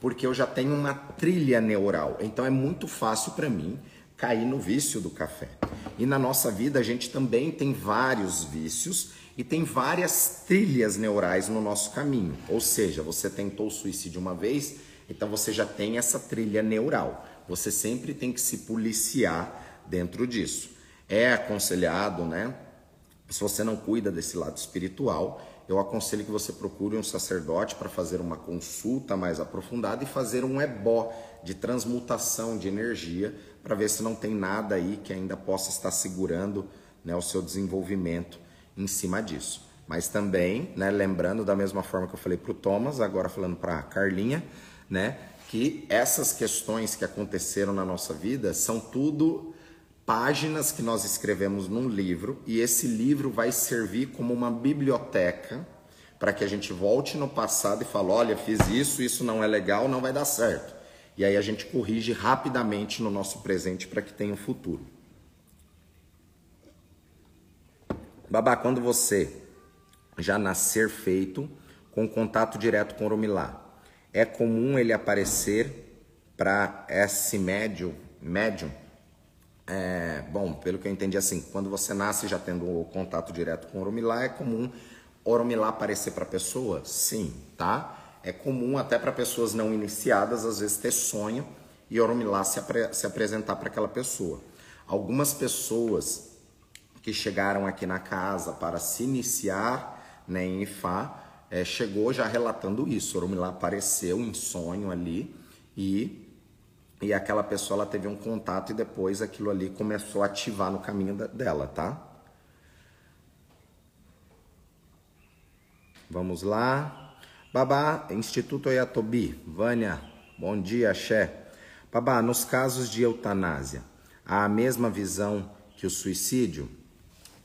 porque eu já tenho uma trilha neural. Então é muito fácil para mim cair no vício do café. E na nossa vida a gente também tem vários vícios e tem várias trilhas neurais no nosso caminho. Ou seja, você tentou o suicídio uma vez, então você já tem essa trilha neural. Você sempre tem que se policiar dentro disso. É aconselhado, né? Se você não cuida desse lado espiritual, eu aconselho que você procure um sacerdote para fazer uma consulta mais aprofundada e fazer um ebó de transmutação de energia para ver se não tem nada aí que ainda possa estar segurando né, o seu desenvolvimento em cima disso. Mas também, né, lembrando da mesma forma que eu falei para o Thomas, agora falando para a Carlinha, né, que essas questões que aconteceram na nossa vida são tudo páginas que nós escrevemos num livro e esse livro vai servir como uma biblioteca para que a gente volte no passado e fale: olha, fiz isso, isso não é legal, não vai dar certo. E aí a gente corrige rapidamente no nosso presente para que tenha um futuro. Babá, quando você já nascer feito com contato direto com o Oromilá, é comum ele aparecer para esse médium, médium é, bom, pelo que eu entendi, assim, quando você nasce já tendo o contato direto com o Oromilá, é comum Oromilá aparecer para a pessoa? Sim, tá? É comum até para pessoas não iniciadas, às vezes, ter sonho e Oromilá se, apre se apresentar para aquela pessoa. Algumas pessoas que chegaram aqui na casa para se iniciar né, em Ifá, é, chegou já relatando isso. Oromilá apareceu em sonho ali e e aquela pessoa ela teve um contato e depois aquilo ali começou a ativar no caminho dela, tá? Vamos lá. Babá, Instituto Oyatobi, Vânia, bom dia, Xé. Babá, nos casos de eutanásia, há a mesma visão que o suicídio?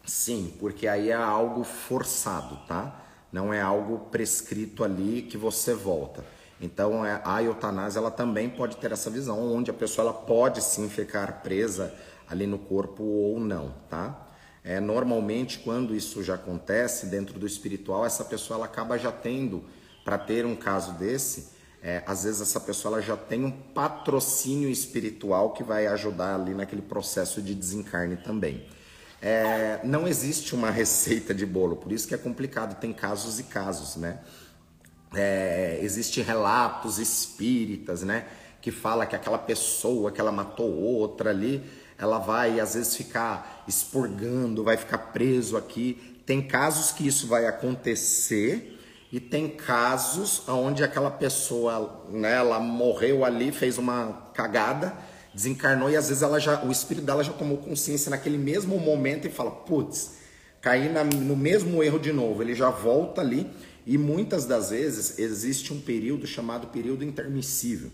Sim, porque aí é algo forçado, tá? Não é algo prescrito ali que você volta. Então é, a eutanásia ela também pode ter essa visão, onde a pessoa ela pode sim ficar presa ali no corpo ou não, tá? É, normalmente quando isso já acontece dentro do espiritual, essa pessoa ela acaba já tendo, para ter um caso desse, é, às vezes essa pessoa ela já tem um patrocínio espiritual que vai ajudar ali naquele processo de desencarne também. É, não existe uma receita de bolo, por isso que é complicado, tem casos e casos, né? é, existe relatos espíritas, né? Que fala que aquela pessoa que ela matou outra ali, ela vai às vezes ficar expurgando, vai ficar preso aqui. Tem casos que isso vai acontecer e tem casos onde aquela pessoa, né, ela morreu ali, fez uma cagada, desencarnou e às vezes ela já, o espírito dela já tomou consciência naquele mesmo momento e fala, putz, caí na, no mesmo erro de novo. Ele já volta ali e muitas das vezes existe um período chamado período intermissível,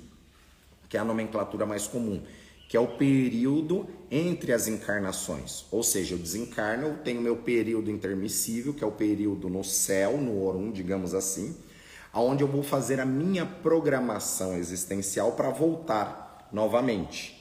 que é a nomenclatura mais comum, que é o período entre as encarnações. Ou seja, eu desencarno, eu tenho meu período intermissível, que é o período no céu, no Orum, digamos assim, aonde eu vou fazer a minha programação existencial para voltar novamente.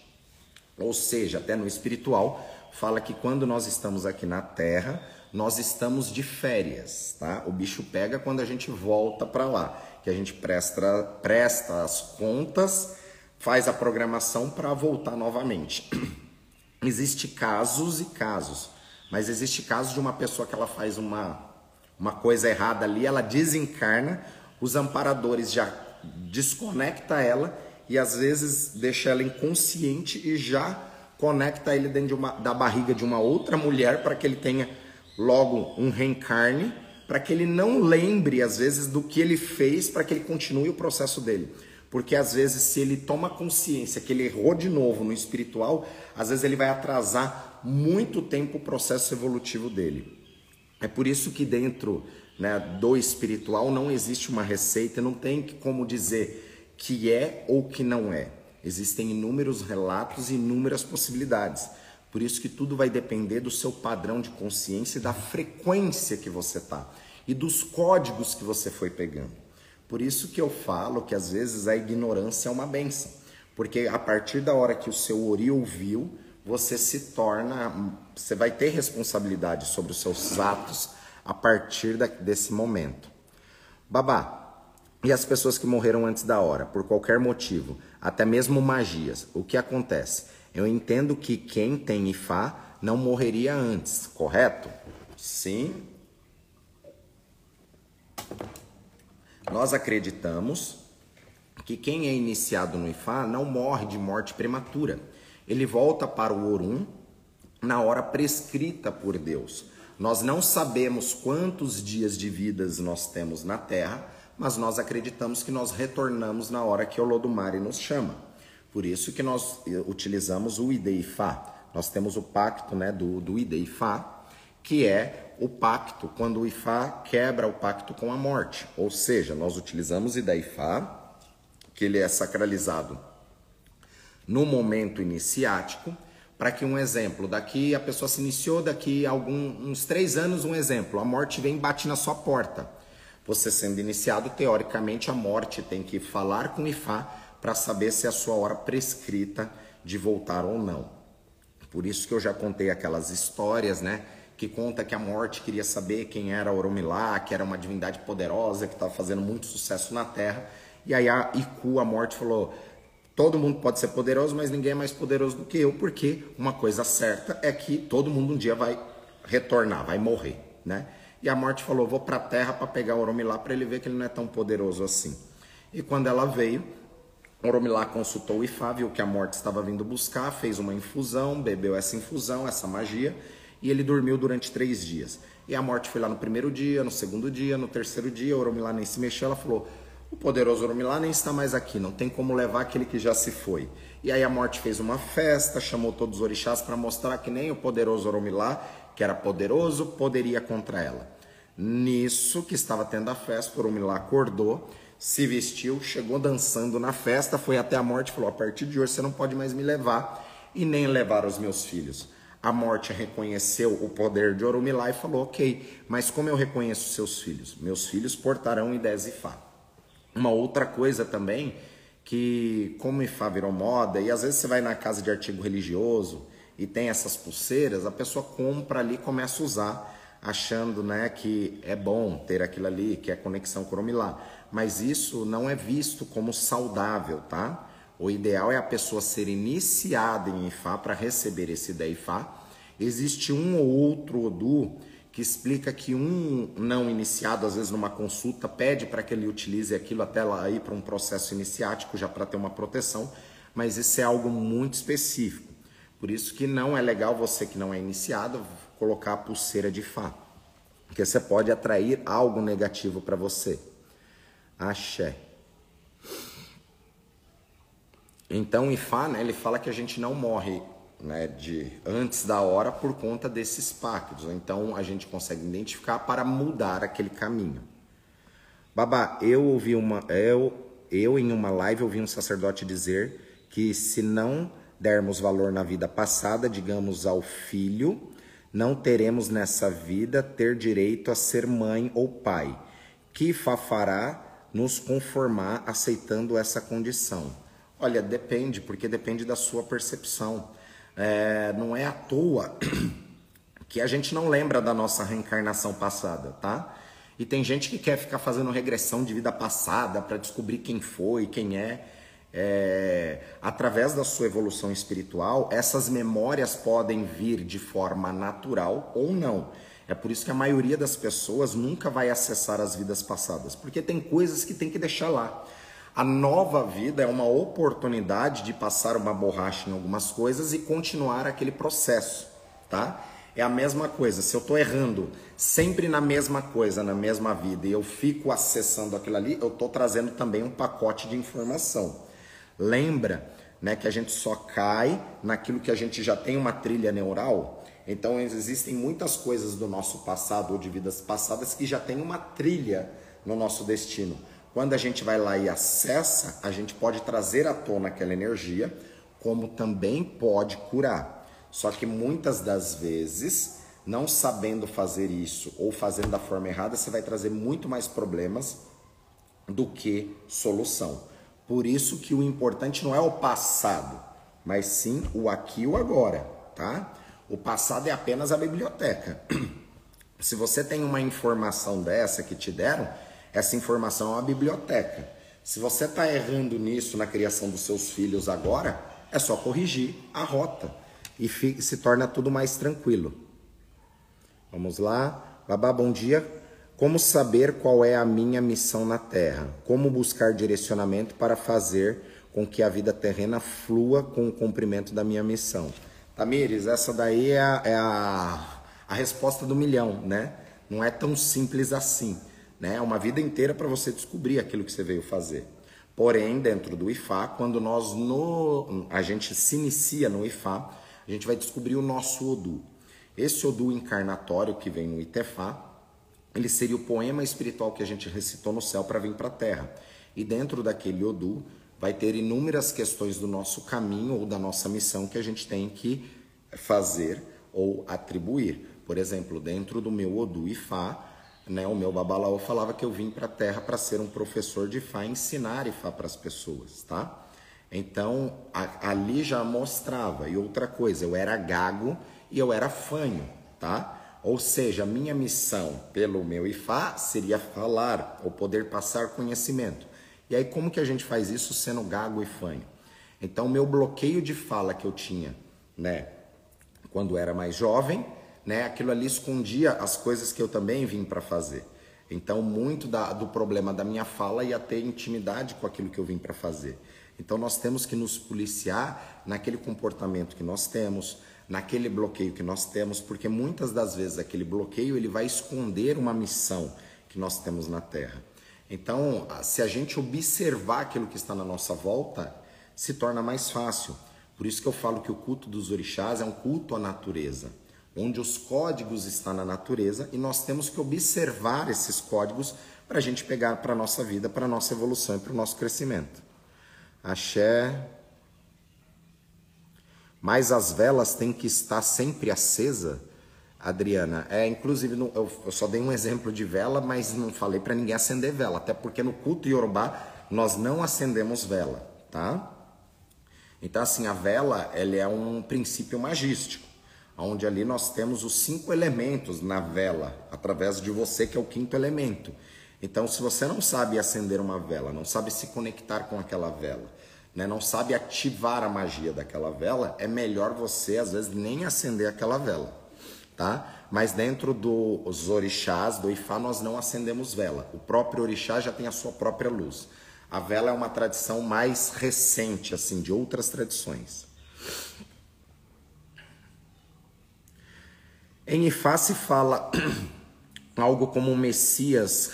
Ou seja, até no espiritual, fala que quando nós estamos aqui na Terra, nós estamos de férias, tá? O bicho pega quando a gente volta para lá, que a gente presta, presta as contas, faz a programação para voltar novamente. existe casos e casos, mas existe casos de uma pessoa que ela faz uma, uma coisa errada ali, ela desencarna, os amparadores já desconecta ela e às vezes deixa ela inconsciente e já conecta ele dentro de uma, da barriga de uma outra mulher para que ele tenha logo um reencarne, para que ele não lembre, às vezes, do que ele fez, para que ele continue o processo dele. Porque às vezes, se ele toma consciência que ele errou de novo no espiritual, às vezes ele vai atrasar muito tempo o processo evolutivo dele. É por isso que dentro né, do espiritual não existe uma receita, não tem como dizer que é ou que não é. Existem inúmeros relatos e inúmeras possibilidades. Por isso que tudo vai depender do seu padrão de consciência e da frequência que você tá e dos códigos que você foi pegando. Por isso que eu falo que às vezes a ignorância é uma benção, porque a partir da hora que o seu ori ouviu, você se torna, você vai ter responsabilidade sobre os seus atos a partir desse momento. Babá, e as pessoas que morreram antes da hora, por qualquer motivo, até mesmo magias, o que acontece? Eu entendo que quem tem Ifá não morreria antes, correto? Sim. Nós acreditamos que quem é iniciado no Ifá não morre de morte prematura. Ele volta para o Orum na hora prescrita por Deus. Nós não sabemos quantos dias de vidas nós temos na Terra, mas nós acreditamos que nós retornamos na hora que o Lodumare nos chama. Por isso que nós eh, utilizamos o Ideifá. Nós temos o pacto né, do, do Ideifá, que é o pacto quando o Ifá quebra o pacto com a morte. Ou seja, nós utilizamos Ideifá, que ele é sacralizado no momento iniciático, para que um exemplo, daqui a pessoa se iniciou, daqui a uns três anos, um exemplo, a morte vem e bate na sua porta. Você sendo iniciado, teoricamente, a morte tem que falar com o Ifá para saber se é a sua hora prescrita de voltar ou não. Por isso que eu já contei aquelas histórias, né? Que conta que a morte queria saber quem era Oromilá, que era uma divindade poderosa, que estava fazendo muito sucesso na Terra. E aí a Iku, a morte, falou: Todo mundo pode ser poderoso, mas ninguém é mais poderoso do que eu, porque uma coisa certa é que todo mundo um dia vai retornar, vai morrer, né? E a morte falou: "Vou para a terra para pegar Oromilá para ele ver que ele não é tão poderoso assim". E quando ela veio, Oromilá consultou o Ifá, viu que a morte estava vindo buscar, fez uma infusão, bebeu essa infusão, essa magia, e ele dormiu durante três dias. E a morte foi lá no primeiro dia, no segundo dia, no terceiro dia, Oromilá nem se mexeu, ela falou: o poderoso Oromilá nem está mais aqui, não tem como levar aquele que já se foi. E aí a morte fez uma festa, chamou todos os orixás para mostrar que nem o poderoso Oromilá, que era poderoso, poderia contra ela. Nisso que estava tendo a festa, o Oromilá acordou, se vestiu, chegou dançando na festa, foi até a morte e falou: A partir de hoje você não pode mais me levar e nem levar os meus filhos. A morte reconheceu o poder de Oromilá e falou: Ok, mas como eu reconheço seus filhos? Meus filhos portarão ideias e fatos. Uma outra coisa também, que como Ifá virou moda, e às vezes você vai na casa de artigo religioso e tem essas pulseiras, a pessoa compra ali e começa a usar, achando né, que é bom ter aquilo ali, que é conexão Romilá. Mas isso não é visto como saudável, tá? O ideal é a pessoa ser iniciada em Ifá para receber esse Deifá. Existe um ou outro Odu que explica que um não iniciado, às vezes numa consulta, pede para que ele utilize aquilo até lá ir para um processo iniciático, já para ter uma proteção, mas isso é algo muito específico. Por isso que não é legal você que não é iniciado colocar a pulseira de Fá, porque você pode atrair algo negativo para você. Axé. Então, Ifá, né, ele fala que a gente não morre né, de antes da hora por conta desses pactos. Então a gente consegue identificar para mudar aquele caminho. Babá, eu ouvi uma eu eu em uma live ouvi um sacerdote dizer que se não dermos valor na vida passada, digamos ao filho, não teremos nessa vida ter direito a ser mãe ou pai. Que fará nos conformar aceitando essa condição? Olha, depende, porque depende da sua percepção. É, não é à toa que a gente não lembra da nossa reencarnação passada, tá? E tem gente que quer ficar fazendo regressão de vida passada para descobrir quem foi, quem é. É. Através da sua evolução espiritual, essas memórias podem vir de forma natural ou não. É por isso que a maioria das pessoas nunca vai acessar as vidas passadas, porque tem coisas que tem que deixar lá. A nova vida é uma oportunidade de passar uma borracha em algumas coisas e continuar aquele processo, tá? É a mesma coisa. Se eu estou errando sempre na mesma coisa, na mesma vida, e eu fico acessando aquilo ali, eu estou trazendo também um pacote de informação. Lembra, né, que a gente só cai naquilo que a gente já tem uma trilha neural. Então existem muitas coisas do nosso passado ou de vidas passadas que já tem uma trilha no nosso destino. Quando a gente vai lá e acessa, a gente pode trazer à tona aquela energia, como também pode curar. Só que muitas das vezes, não sabendo fazer isso ou fazendo da forma errada, você vai trazer muito mais problemas do que solução. Por isso que o importante não é o passado, mas sim o aqui e o agora, tá? O passado é apenas a biblioteca. Se você tem uma informação dessa que te deram, essa informação é uma biblioteca. Se você está errando nisso na criação dos seus filhos agora, é só corrigir a rota e se torna tudo mais tranquilo. Vamos lá. Babá, bom dia. Como saber qual é a minha missão na Terra? Como buscar direcionamento para fazer com que a vida terrena flua com o cumprimento da minha missão? Tamires, essa daí é a, é a, a resposta do milhão, né? Não é tão simples assim, né? É uma vida inteira para você descobrir aquilo que você veio fazer. Porém, dentro do IFA, quando nós no, a gente se inicia no IFA, a gente vai descobrir o nosso Odu. Esse Odu encarnatório que vem no Itefá, ele seria o poema espiritual que a gente recitou no céu para vir para a terra. E dentro daquele Odu vai ter inúmeras questões do nosso caminho ou da nossa missão que a gente tem que fazer ou atribuir. Por exemplo, dentro do meu Odu Ifá, né, o meu babalaô falava que eu vim para a Terra para ser um professor de Ifá, ensinar Ifá para as pessoas, tá? Então, a, ali já mostrava. E outra coisa, eu era gago e eu era fanho, tá? Ou seja, minha missão pelo meu Ifá seria falar ou poder passar conhecimento. E aí, como que a gente faz isso sendo gago e fanho? Então, meu bloqueio de fala que eu tinha, né, quando era mais jovem, né, aquilo ali escondia as coisas que eu também vim para fazer. Então, muito da, do problema da minha fala ia ter intimidade com aquilo que eu vim para fazer. Então, nós temos que nos policiar naquele comportamento que nós temos, naquele bloqueio que nós temos, porque muitas das vezes aquele bloqueio ele vai esconder uma missão que nós temos na Terra. Então, se a gente observar aquilo que está na nossa volta, se torna mais fácil. Por isso que eu falo que o culto dos orixás é um culto à natureza, onde os códigos estão na natureza e nós temos que observar esses códigos para a gente pegar para a nossa vida, para a nossa evolução e para o nosso crescimento. Axé. Mas as velas têm que estar sempre acesa Adriana, é, inclusive no, eu, eu, só dei um exemplo de vela, mas não falei para ninguém acender vela, até porque no culto Yorubá nós não acendemos vela, tá? Então assim, a vela, ela é um princípio magístico, onde ali nós temos os cinco elementos na vela, através de você que é o quinto elemento. Então, se você não sabe acender uma vela, não sabe se conectar com aquela vela, né, não sabe ativar a magia daquela vela, é melhor você às vezes nem acender aquela vela tá? Mas dentro dos orixás, do Ifá, nós não acendemos vela. O próprio orixá já tem a sua própria luz. A vela é uma tradição mais recente, assim, de outras tradições. Em Ifá se fala algo como um Messias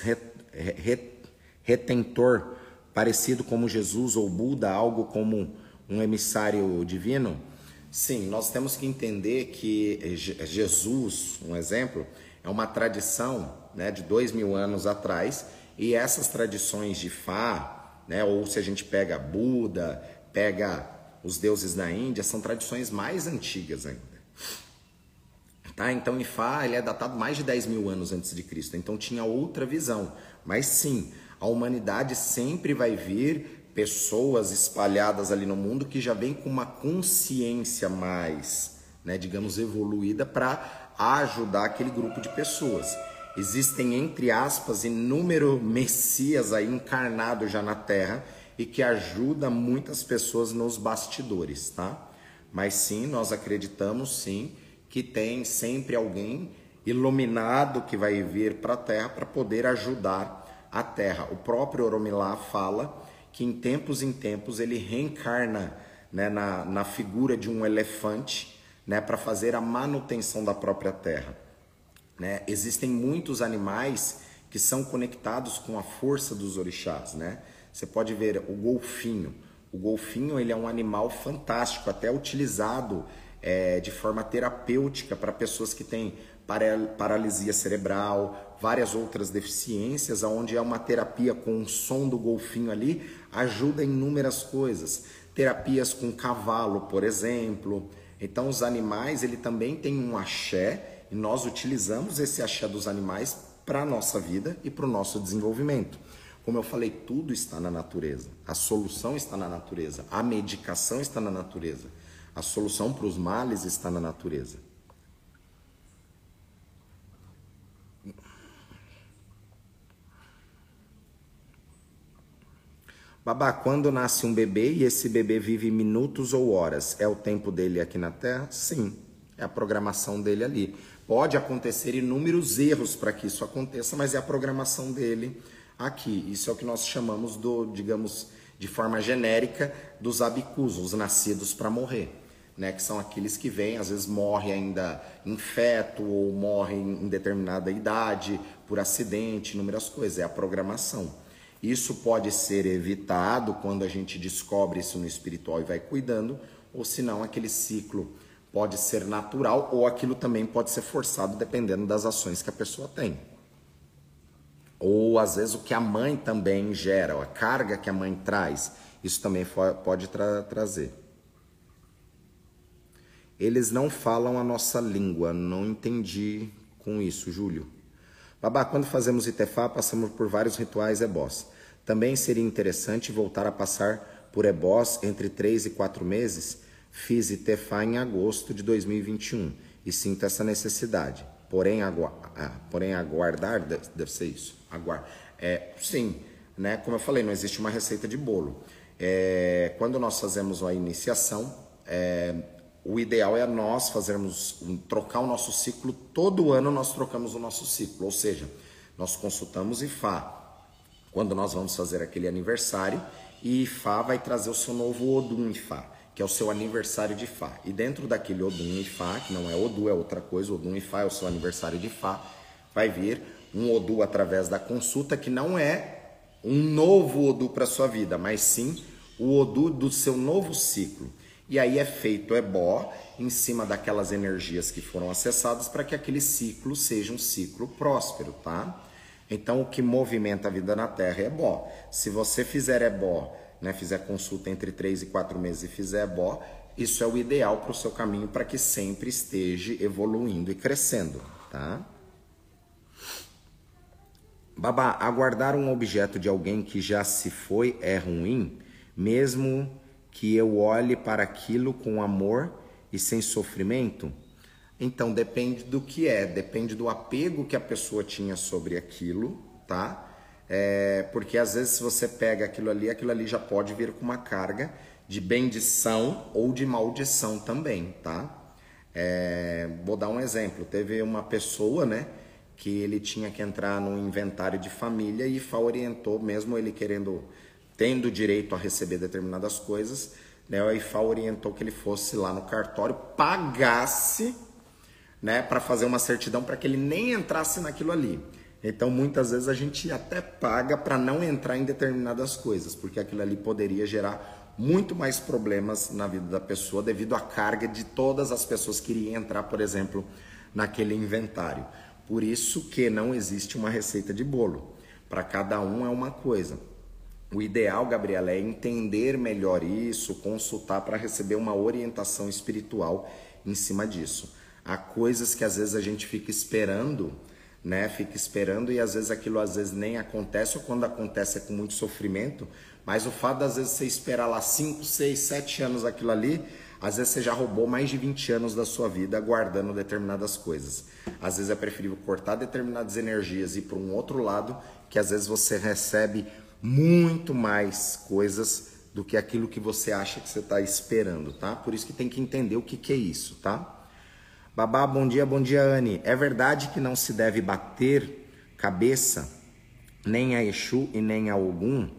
retentor, parecido como Jesus ou Buda, algo como um emissário divino. Sim, nós temos que entender que Jesus, um exemplo, é uma tradição né, de dois mil anos atrás e essas tradições de Fá, né, ou se a gente pega Buda, pega os deuses da Índia, são tradições mais antigas ainda. Tá? Então, Ifá ele é datado mais de 10 mil anos antes de Cristo, então tinha outra visão. Mas sim, a humanidade sempre vai vir pessoas espalhadas ali no mundo que já vêm com uma consciência mais, né, digamos, evoluída para ajudar aquele grupo de pessoas. Existem, entre aspas, inúmeros messias aí encarnados já na Terra e que ajuda muitas pessoas nos bastidores, tá? Mas sim, nós acreditamos sim que tem sempre alguém iluminado que vai vir para a Terra para poder ajudar a Terra. O próprio Oromilá fala que em tempos em tempos ele reencarna né, na, na figura de um elefante né, para fazer a manutenção da própria terra. Né? Existem muitos animais que são conectados com a força dos orixás. Né? Você pode ver o golfinho. O golfinho ele é um animal fantástico, até utilizado é, de forma terapêutica para pessoas que têm paralisia cerebral, várias outras deficiências, onde é uma terapia com o som do golfinho ali, ajuda em inúmeras coisas. Terapias com cavalo, por exemplo. Então, os animais, ele também tem um axé, e nós utilizamos esse axé dos animais para a nossa vida e para o nosso desenvolvimento. Como eu falei, tudo está na natureza. A solução está na natureza. A medicação está na natureza. A solução para os males está na natureza. Babá, quando nasce um bebê e esse bebê vive minutos ou horas, é o tempo dele aqui na Terra? Sim, é a programação dele ali. Pode acontecer inúmeros erros para que isso aconteça, mas é a programação dele aqui. Isso é o que nós chamamos do, digamos, de forma genérica, dos abicusos, os nascidos para morrer. né, que são aqueles que vêm, às vezes morre ainda em feto ou morre em determinada idade por acidente, inúmeras coisas, é a programação. Isso pode ser evitado quando a gente descobre isso no espiritual e vai cuidando, ou senão aquele ciclo pode ser natural ou aquilo também pode ser forçado dependendo das ações que a pessoa tem. Ou às vezes o que a mãe também gera, a carga que a mãe traz, isso também pode tra trazer. Eles não falam a nossa língua, não entendi com isso, Júlio. Babá, quando fazemos Itefá, passamos por vários rituais ebós. Também seria interessante voltar a passar por ebós entre três e quatro meses? Fiz Itefá em agosto de 2021 e sinto essa necessidade. Porém, agu ah, porém aguardar, deve, ser isso. Aguardar. É, sim, né? como eu falei, não existe uma receita de bolo. É, quando nós fazemos a iniciação, é, o ideal é nós fazermos, um, trocar o nosso ciclo, todo ano nós trocamos o nosso ciclo, ou seja, nós consultamos Ifá quando nós vamos fazer aquele aniversário e Ifá vai trazer o seu novo Odum Ifá, que é o seu aniversário de Ifá. E dentro daquele Odum Ifá, que não é Odu, é outra coisa, Odum Ifá é o seu aniversário de Ifá, vai vir um Odu através da consulta que não é um novo Odu para sua vida, mas sim o Odu do seu novo ciclo. E aí é feito ebó em cima daquelas energias que foram acessadas para que aquele ciclo seja um ciclo próspero, tá? Então o que movimenta a vida na Terra é ebó. Se você fizer ebó, né, fizer consulta entre três e quatro meses e fizer ebó, isso é o ideal para o seu caminho para que sempre esteja evoluindo e crescendo, tá? Babá, aguardar um objeto de alguém que já se foi é ruim, mesmo que eu olhe para aquilo com amor e sem sofrimento? Então depende do que é, depende do apego que a pessoa tinha sobre aquilo, tá? É, porque às vezes se você pega aquilo ali, aquilo ali já pode vir com uma carga de bendição ou de maldição também, tá? É, vou dar um exemplo. Teve uma pessoa, né, que ele tinha que entrar no inventário de família e Fá orientou, mesmo ele querendo tendo direito a receber determinadas coisas, né, o IFA orientou que ele fosse lá no cartório, pagasse né, para fazer uma certidão para que ele nem entrasse naquilo ali. Então, muitas vezes a gente até paga para não entrar em determinadas coisas, porque aquilo ali poderia gerar muito mais problemas na vida da pessoa devido à carga de todas as pessoas que iriam entrar, por exemplo, naquele inventário. Por isso que não existe uma receita de bolo. Para cada um é uma coisa. O ideal, Gabriela, é entender melhor isso, consultar para receber uma orientação espiritual em cima disso. Há coisas que às vezes a gente fica esperando, né? Fica esperando e às vezes aquilo às vezes nem acontece ou quando acontece é com muito sofrimento. Mas o fato às vezes você esperar lá 5, 6, 7 anos aquilo ali, às vezes você já roubou mais de 20 anos da sua vida guardando determinadas coisas. Às vezes é preferível cortar determinadas energias e ir para um outro lado, que às vezes você recebe muito mais coisas do que aquilo que você acha que você está esperando, tá? Por isso que tem que entender o que, que é isso, tá? Babá, bom dia, bom dia, Anne. É verdade que não se deve bater cabeça nem a Exu e nem a Ogum?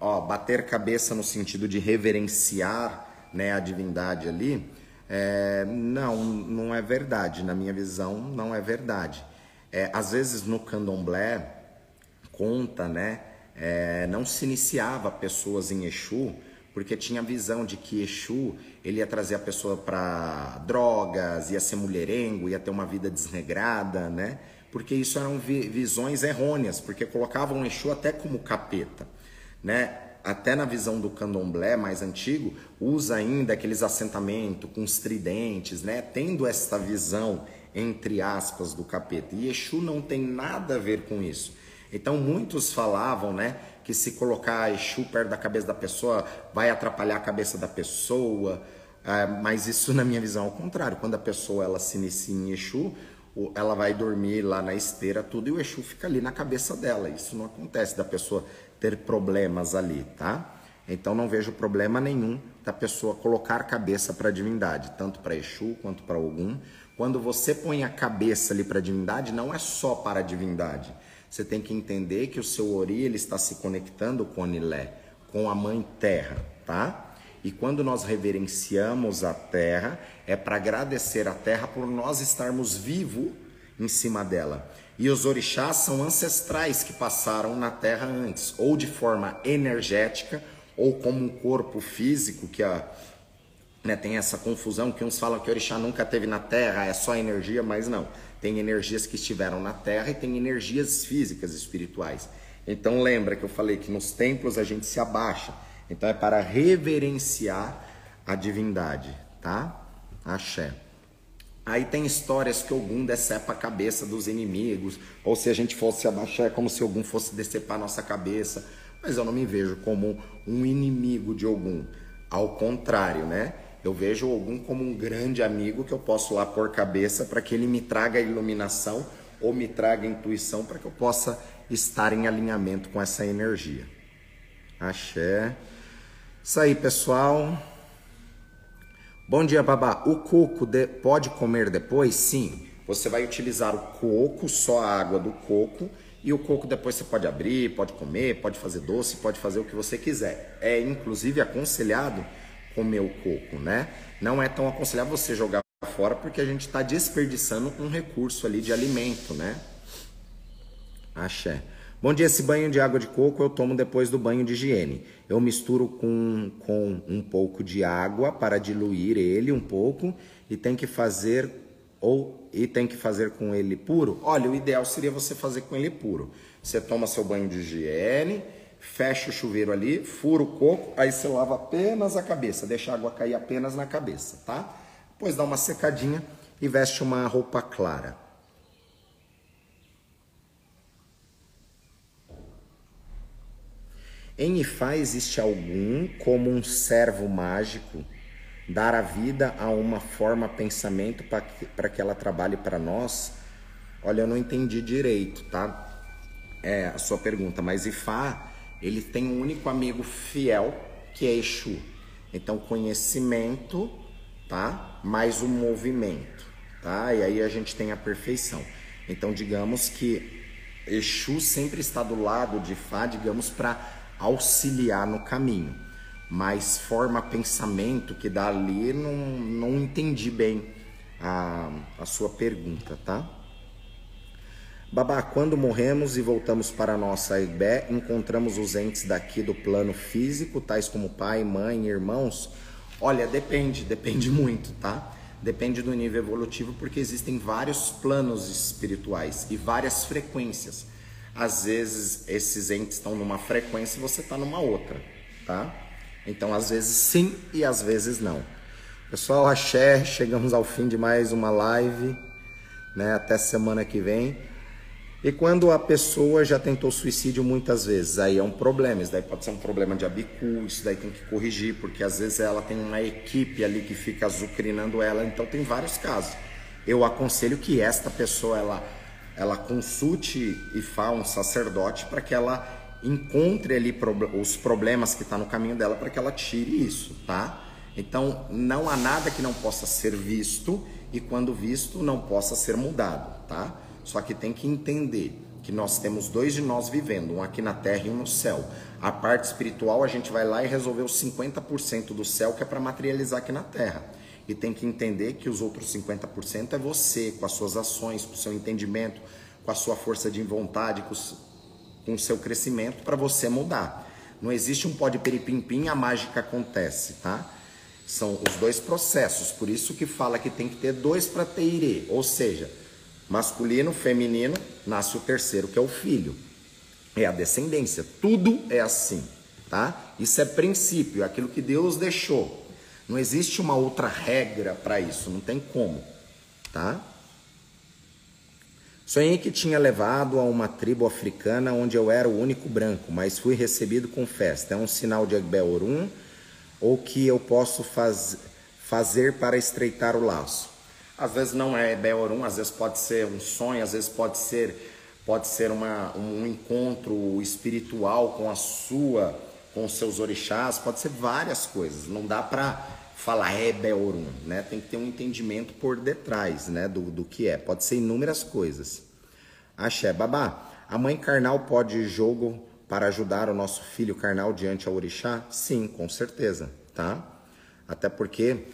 Ó, bater cabeça no sentido de reverenciar né, a divindade ali, é, não, não é verdade. Na minha visão, não é verdade. É, às vezes no candomblé conta, né? é, não se iniciava pessoas em Exu, porque tinha a visão de que Exu ele ia trazer a pessoa para drogas, ia ser mulherengo, ia ter uma vida desregrada, né? Porque isso eram visões errôneas, porque colocavam Exu até como capeta, né? Até na visão do candomblé mais antigo, usa ainda aqueles assentamentos com os tridentes, né? Tendo essa visão, entre aspas, do capeta. E Exu não tem nada a ver com isso. Então muitos falavam, né, que se colocar Exu perto da cabeça da pessoa vai atrapalhar a cabeça da pessoa, é, mas isso na minha visão é o contrário. Quando a pessoa ela se inicia em Exu, ela vai dormir lá na esteira tudo e o Exu fica ali na cabeça dela. Isso não acontece da pessoa ter problemas ali, tá? Então não vejo problema nenhum da pessoa colocar cabeça para a divindade, tanto para Exu quanto para algum. Quando você põe a cabeça ali para a divindade, não é só para a divindade você tem que entender que o seu ori ele está se conectando com o Nilé, com a mãe terra, tá? E quando nós reverenciamos a terra, é para agradecer a terra por nós estarmos vivos em cima dela. E os orixás são ancestrais que passaram na terra antes, ou de forma energética, ou como um corpo físico, que a, né, tem essa confusão que uns falam que orixá nunca teve na terra, é só energia, mas não. Tem energias que estiveram na terra e tem energias físicas espirituais. Então lembra que eu falei que nos templos a gente se abaixa. Então é para reverenciar a divindade, tá? Axé. Aí tem histórias que algum decepa a cabeça dos inimigos, ou se a gente fosse abaixar, é como se algum fosse decepar a nossa cabeça. Mas eu não me vejo como um inimigo de algum. Ao contrário, né? Eu vejo algum como um grande amigo que eu posso lá pôr cabeça para que ele me traga iluminação ou me traga intuição para que eu possa estar em alinhamento com essa energia. Axé. Isso aí, pessoal. Bom dia, babá. O coco de... pode comer depois? Sim. Você vai utilizar o coco, só a água do coco, e o coco depois você pode abrir, pode comer, pode fazer doce, pode fazer o que você quiser. É inclusive aconselhado comer o coco, né? Não é tão aconselhável você jogar fora porque a gente está desperdiçando um recurso ali de alimento, né? Axé. Bom dia, esse banho de água de coco eu tomo depois do banho de higiene. Eu misturo com, com um pouco de água para diluir ele um pouco e tem que fazer ou e tem que fazer com ele puro. Olha, o ideal seria você fazer com ele puro. Você toma seu banho de higiene, fecha o chuveiro ali, fura o coco, aí você lava apenas a cabeça, deixa a água cair apenas na cabeça, tá? Depois dá uma secadinha e veste uma roupa clara. Em Ifá existe algum, como um servo mágico, dar a vida a uma forma pensamento para que, que ela trabalhe para nós? Olha, eu não entendi direito, tá? É a sua pergunta, mas Ifá, ele tem um único amigo fiel, que é Exu. Então, conhecimento, tá? Mais o movimento, tá? E aí a gente tem a perfeição. Então, digamos que Exu sempre está do lado de Fá, digamos, para auxiliar no caminho. Mas forma pensamento que dá ali, não, não entendi bem a, a sua pergunta, tá? Babá, quando morremos e voltamos para a nossa Ibé, encontramos os entes daqui do plano físico, tais como pai, mãe, irmãos? Olha, depende, depende muito, tá? Depende do nível evolutivo, porque existem vários planos espirituais e várias frequências às vezes esses entes estão numa frequência e você está numa outra, tá? Então, às vezes sim e às vezes não. Pessoal, axé, chegamos ao fim de mais uma live, né? Até semana que vem. E quando a pessoa já tentou suicídio muitas vezes, aí é um problema. Isso daí pode ser um problema de abicu, isso daí tem que corrigir, porque às vezes ela tem uma equipe ali que fica azucrinando ela, então tem vários casos. Eu aconselho que esta pessoa ela ela consulte e fale um sacerdote para que ela encontre ali os problemas que está no caminho dela para que ela tire isso, tá? Então não há nada que não possa ser visto e quando visto não possa ser mudado, tá? Só que tem que entender que nós temos dois de nós vivendo, um aqui na terra e um no céu. A parte espiritual a gente vai lá e resolver os 50% do céu que é para materializar aqui na terra e tem que entender que os outros 50% é você, com as suas ações, com o seu entendimento, com a sua força de vontade, com, o seu crescimento para você mudar. Não existe um pó de peripimpim, a mágica acontece, tá? São os dois processos, por isso que fala que tem que ter dois para ter irê, ou seja, masculino, feminino, nasce o terceiro, que é o filho. É a descendência, tudo é assim, tá? Isso é princípio, é aquilo que Deus deixou. Não existe uma outra regra para isso, não tem como, tá? Sonhei que tinha levado a uma tribo africana onde eu era o único branco, mas fui recebido com festa. É um sinal de Agbeorum ou que eu posso faz, fazer para estreitar o laço? Às vezes não é Agbeorum, às vezes pode ser um sonho, às vezes pode ser pode ser uma, um encontro espiritual com a sua, com os seus orixás, pode ser várias coisas. Não dá para falar é Beorum, né? Tem que ter um entendimento por detrás, né? Do, do que é. Pode ser inúmeras coisas. Axé, babá, a mãe carnal pode jogo para ajudar o nosso filho carnal diante ao orixá? Sim, com certeza, tá? Até porque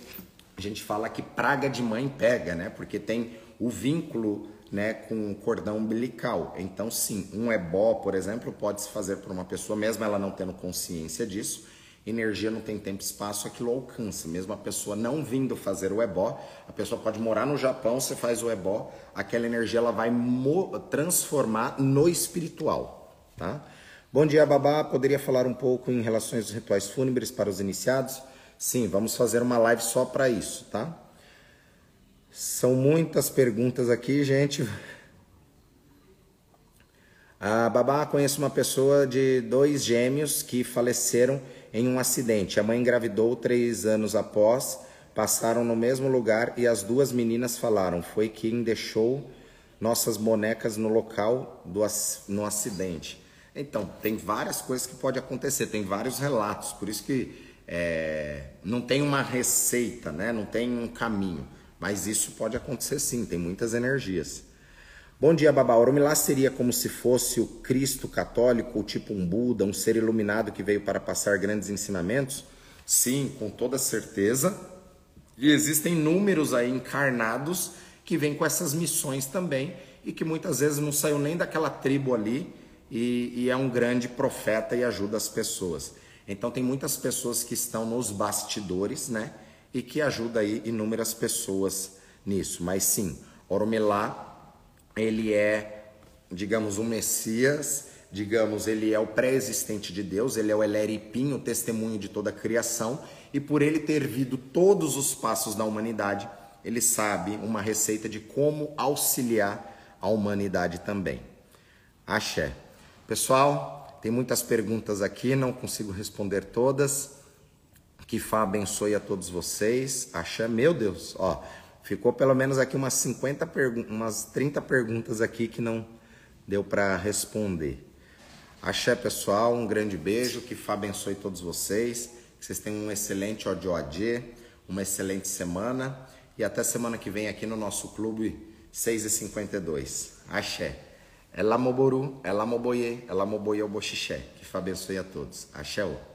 a gente fala que praga de mãe pega, né? Porque tem o vínculo né, com o cordão umbilical. Então, sim, um ebó, por exemplo, pode se fazer por uma pessoa, mesmo ela não tendo consciência disso. Energia não tem tempo e espaço, aquilo alcança. Mesmo a pessoa não vindo fazer o ebó, a pessoa pode morar no Japão, você faz o ebó, aquela energia ela vai transformar no espiritual, tá? Bom dia, Babá. Poderia falar um pouco em relação aos rituais fúnebres para os iniciados? Sim, vamos fazer uma live só para isso, tá? São muitas perguntas aqui, gente. A babá conhece uma pessoa de dois gêmeos que faleceram em um acidente. A mãe engravidou três anos após, passaram no mesmo lugar e as duas meninas falaram: foi quem deixou nossas bonecas no local do no acidente. Então, tem várias coisas que pode acontecer, tem vários relatos, por isso que é, não tem uma receita, né? não tem um caminho. Mas isso pode acontecer sim, tem muitas energias. Bom dia, Babá. Oromilá seria como se fosse o Cristo católico, ou tipo um Buda, um ser iluminado que veio para passar grandes ensinamentos? Sim, com toda certeza. E existem números aí encarnados que vêm com essas missões também e que muitas vezes não saiu nem daquela tribo ali e, e é um grande profeta e ajuda as pessoas. Então tem muitas pessoas que estão nos bastidores, né? e que ajuda aí inúmeras pessoas nisso. Mas sim, Oromelá, ele é, digamos, um Messias, digamos, ele é o pré-existente de Deus, ele é o Eleripim, o testemunho de toda a criação, e por ele ter vindo todos os passos da humanidade, ele sabe uma receita de como auxiliar a humanidade também. Axé. Pessoal, tem muitas perguntas aqui, não consigo responder todas. Que Fá abençoe a todos vocês. Axé, meu Deus, ó, ficou pelo menos aqui umas 50 perguntas, umas 30 perguntas aqui que não deu para responder. Axé, pessoal, um grande beijo, que Fá abençoe todos vocês, que vocês tenham um excelente Odioadê, uma excelente semana e até semana que vem aqui no nosso clube 6h52. Axé. Ela moboru, ela moboye, ela moboye o boxixé. Que Fá abençoe a todos. Axé. -o.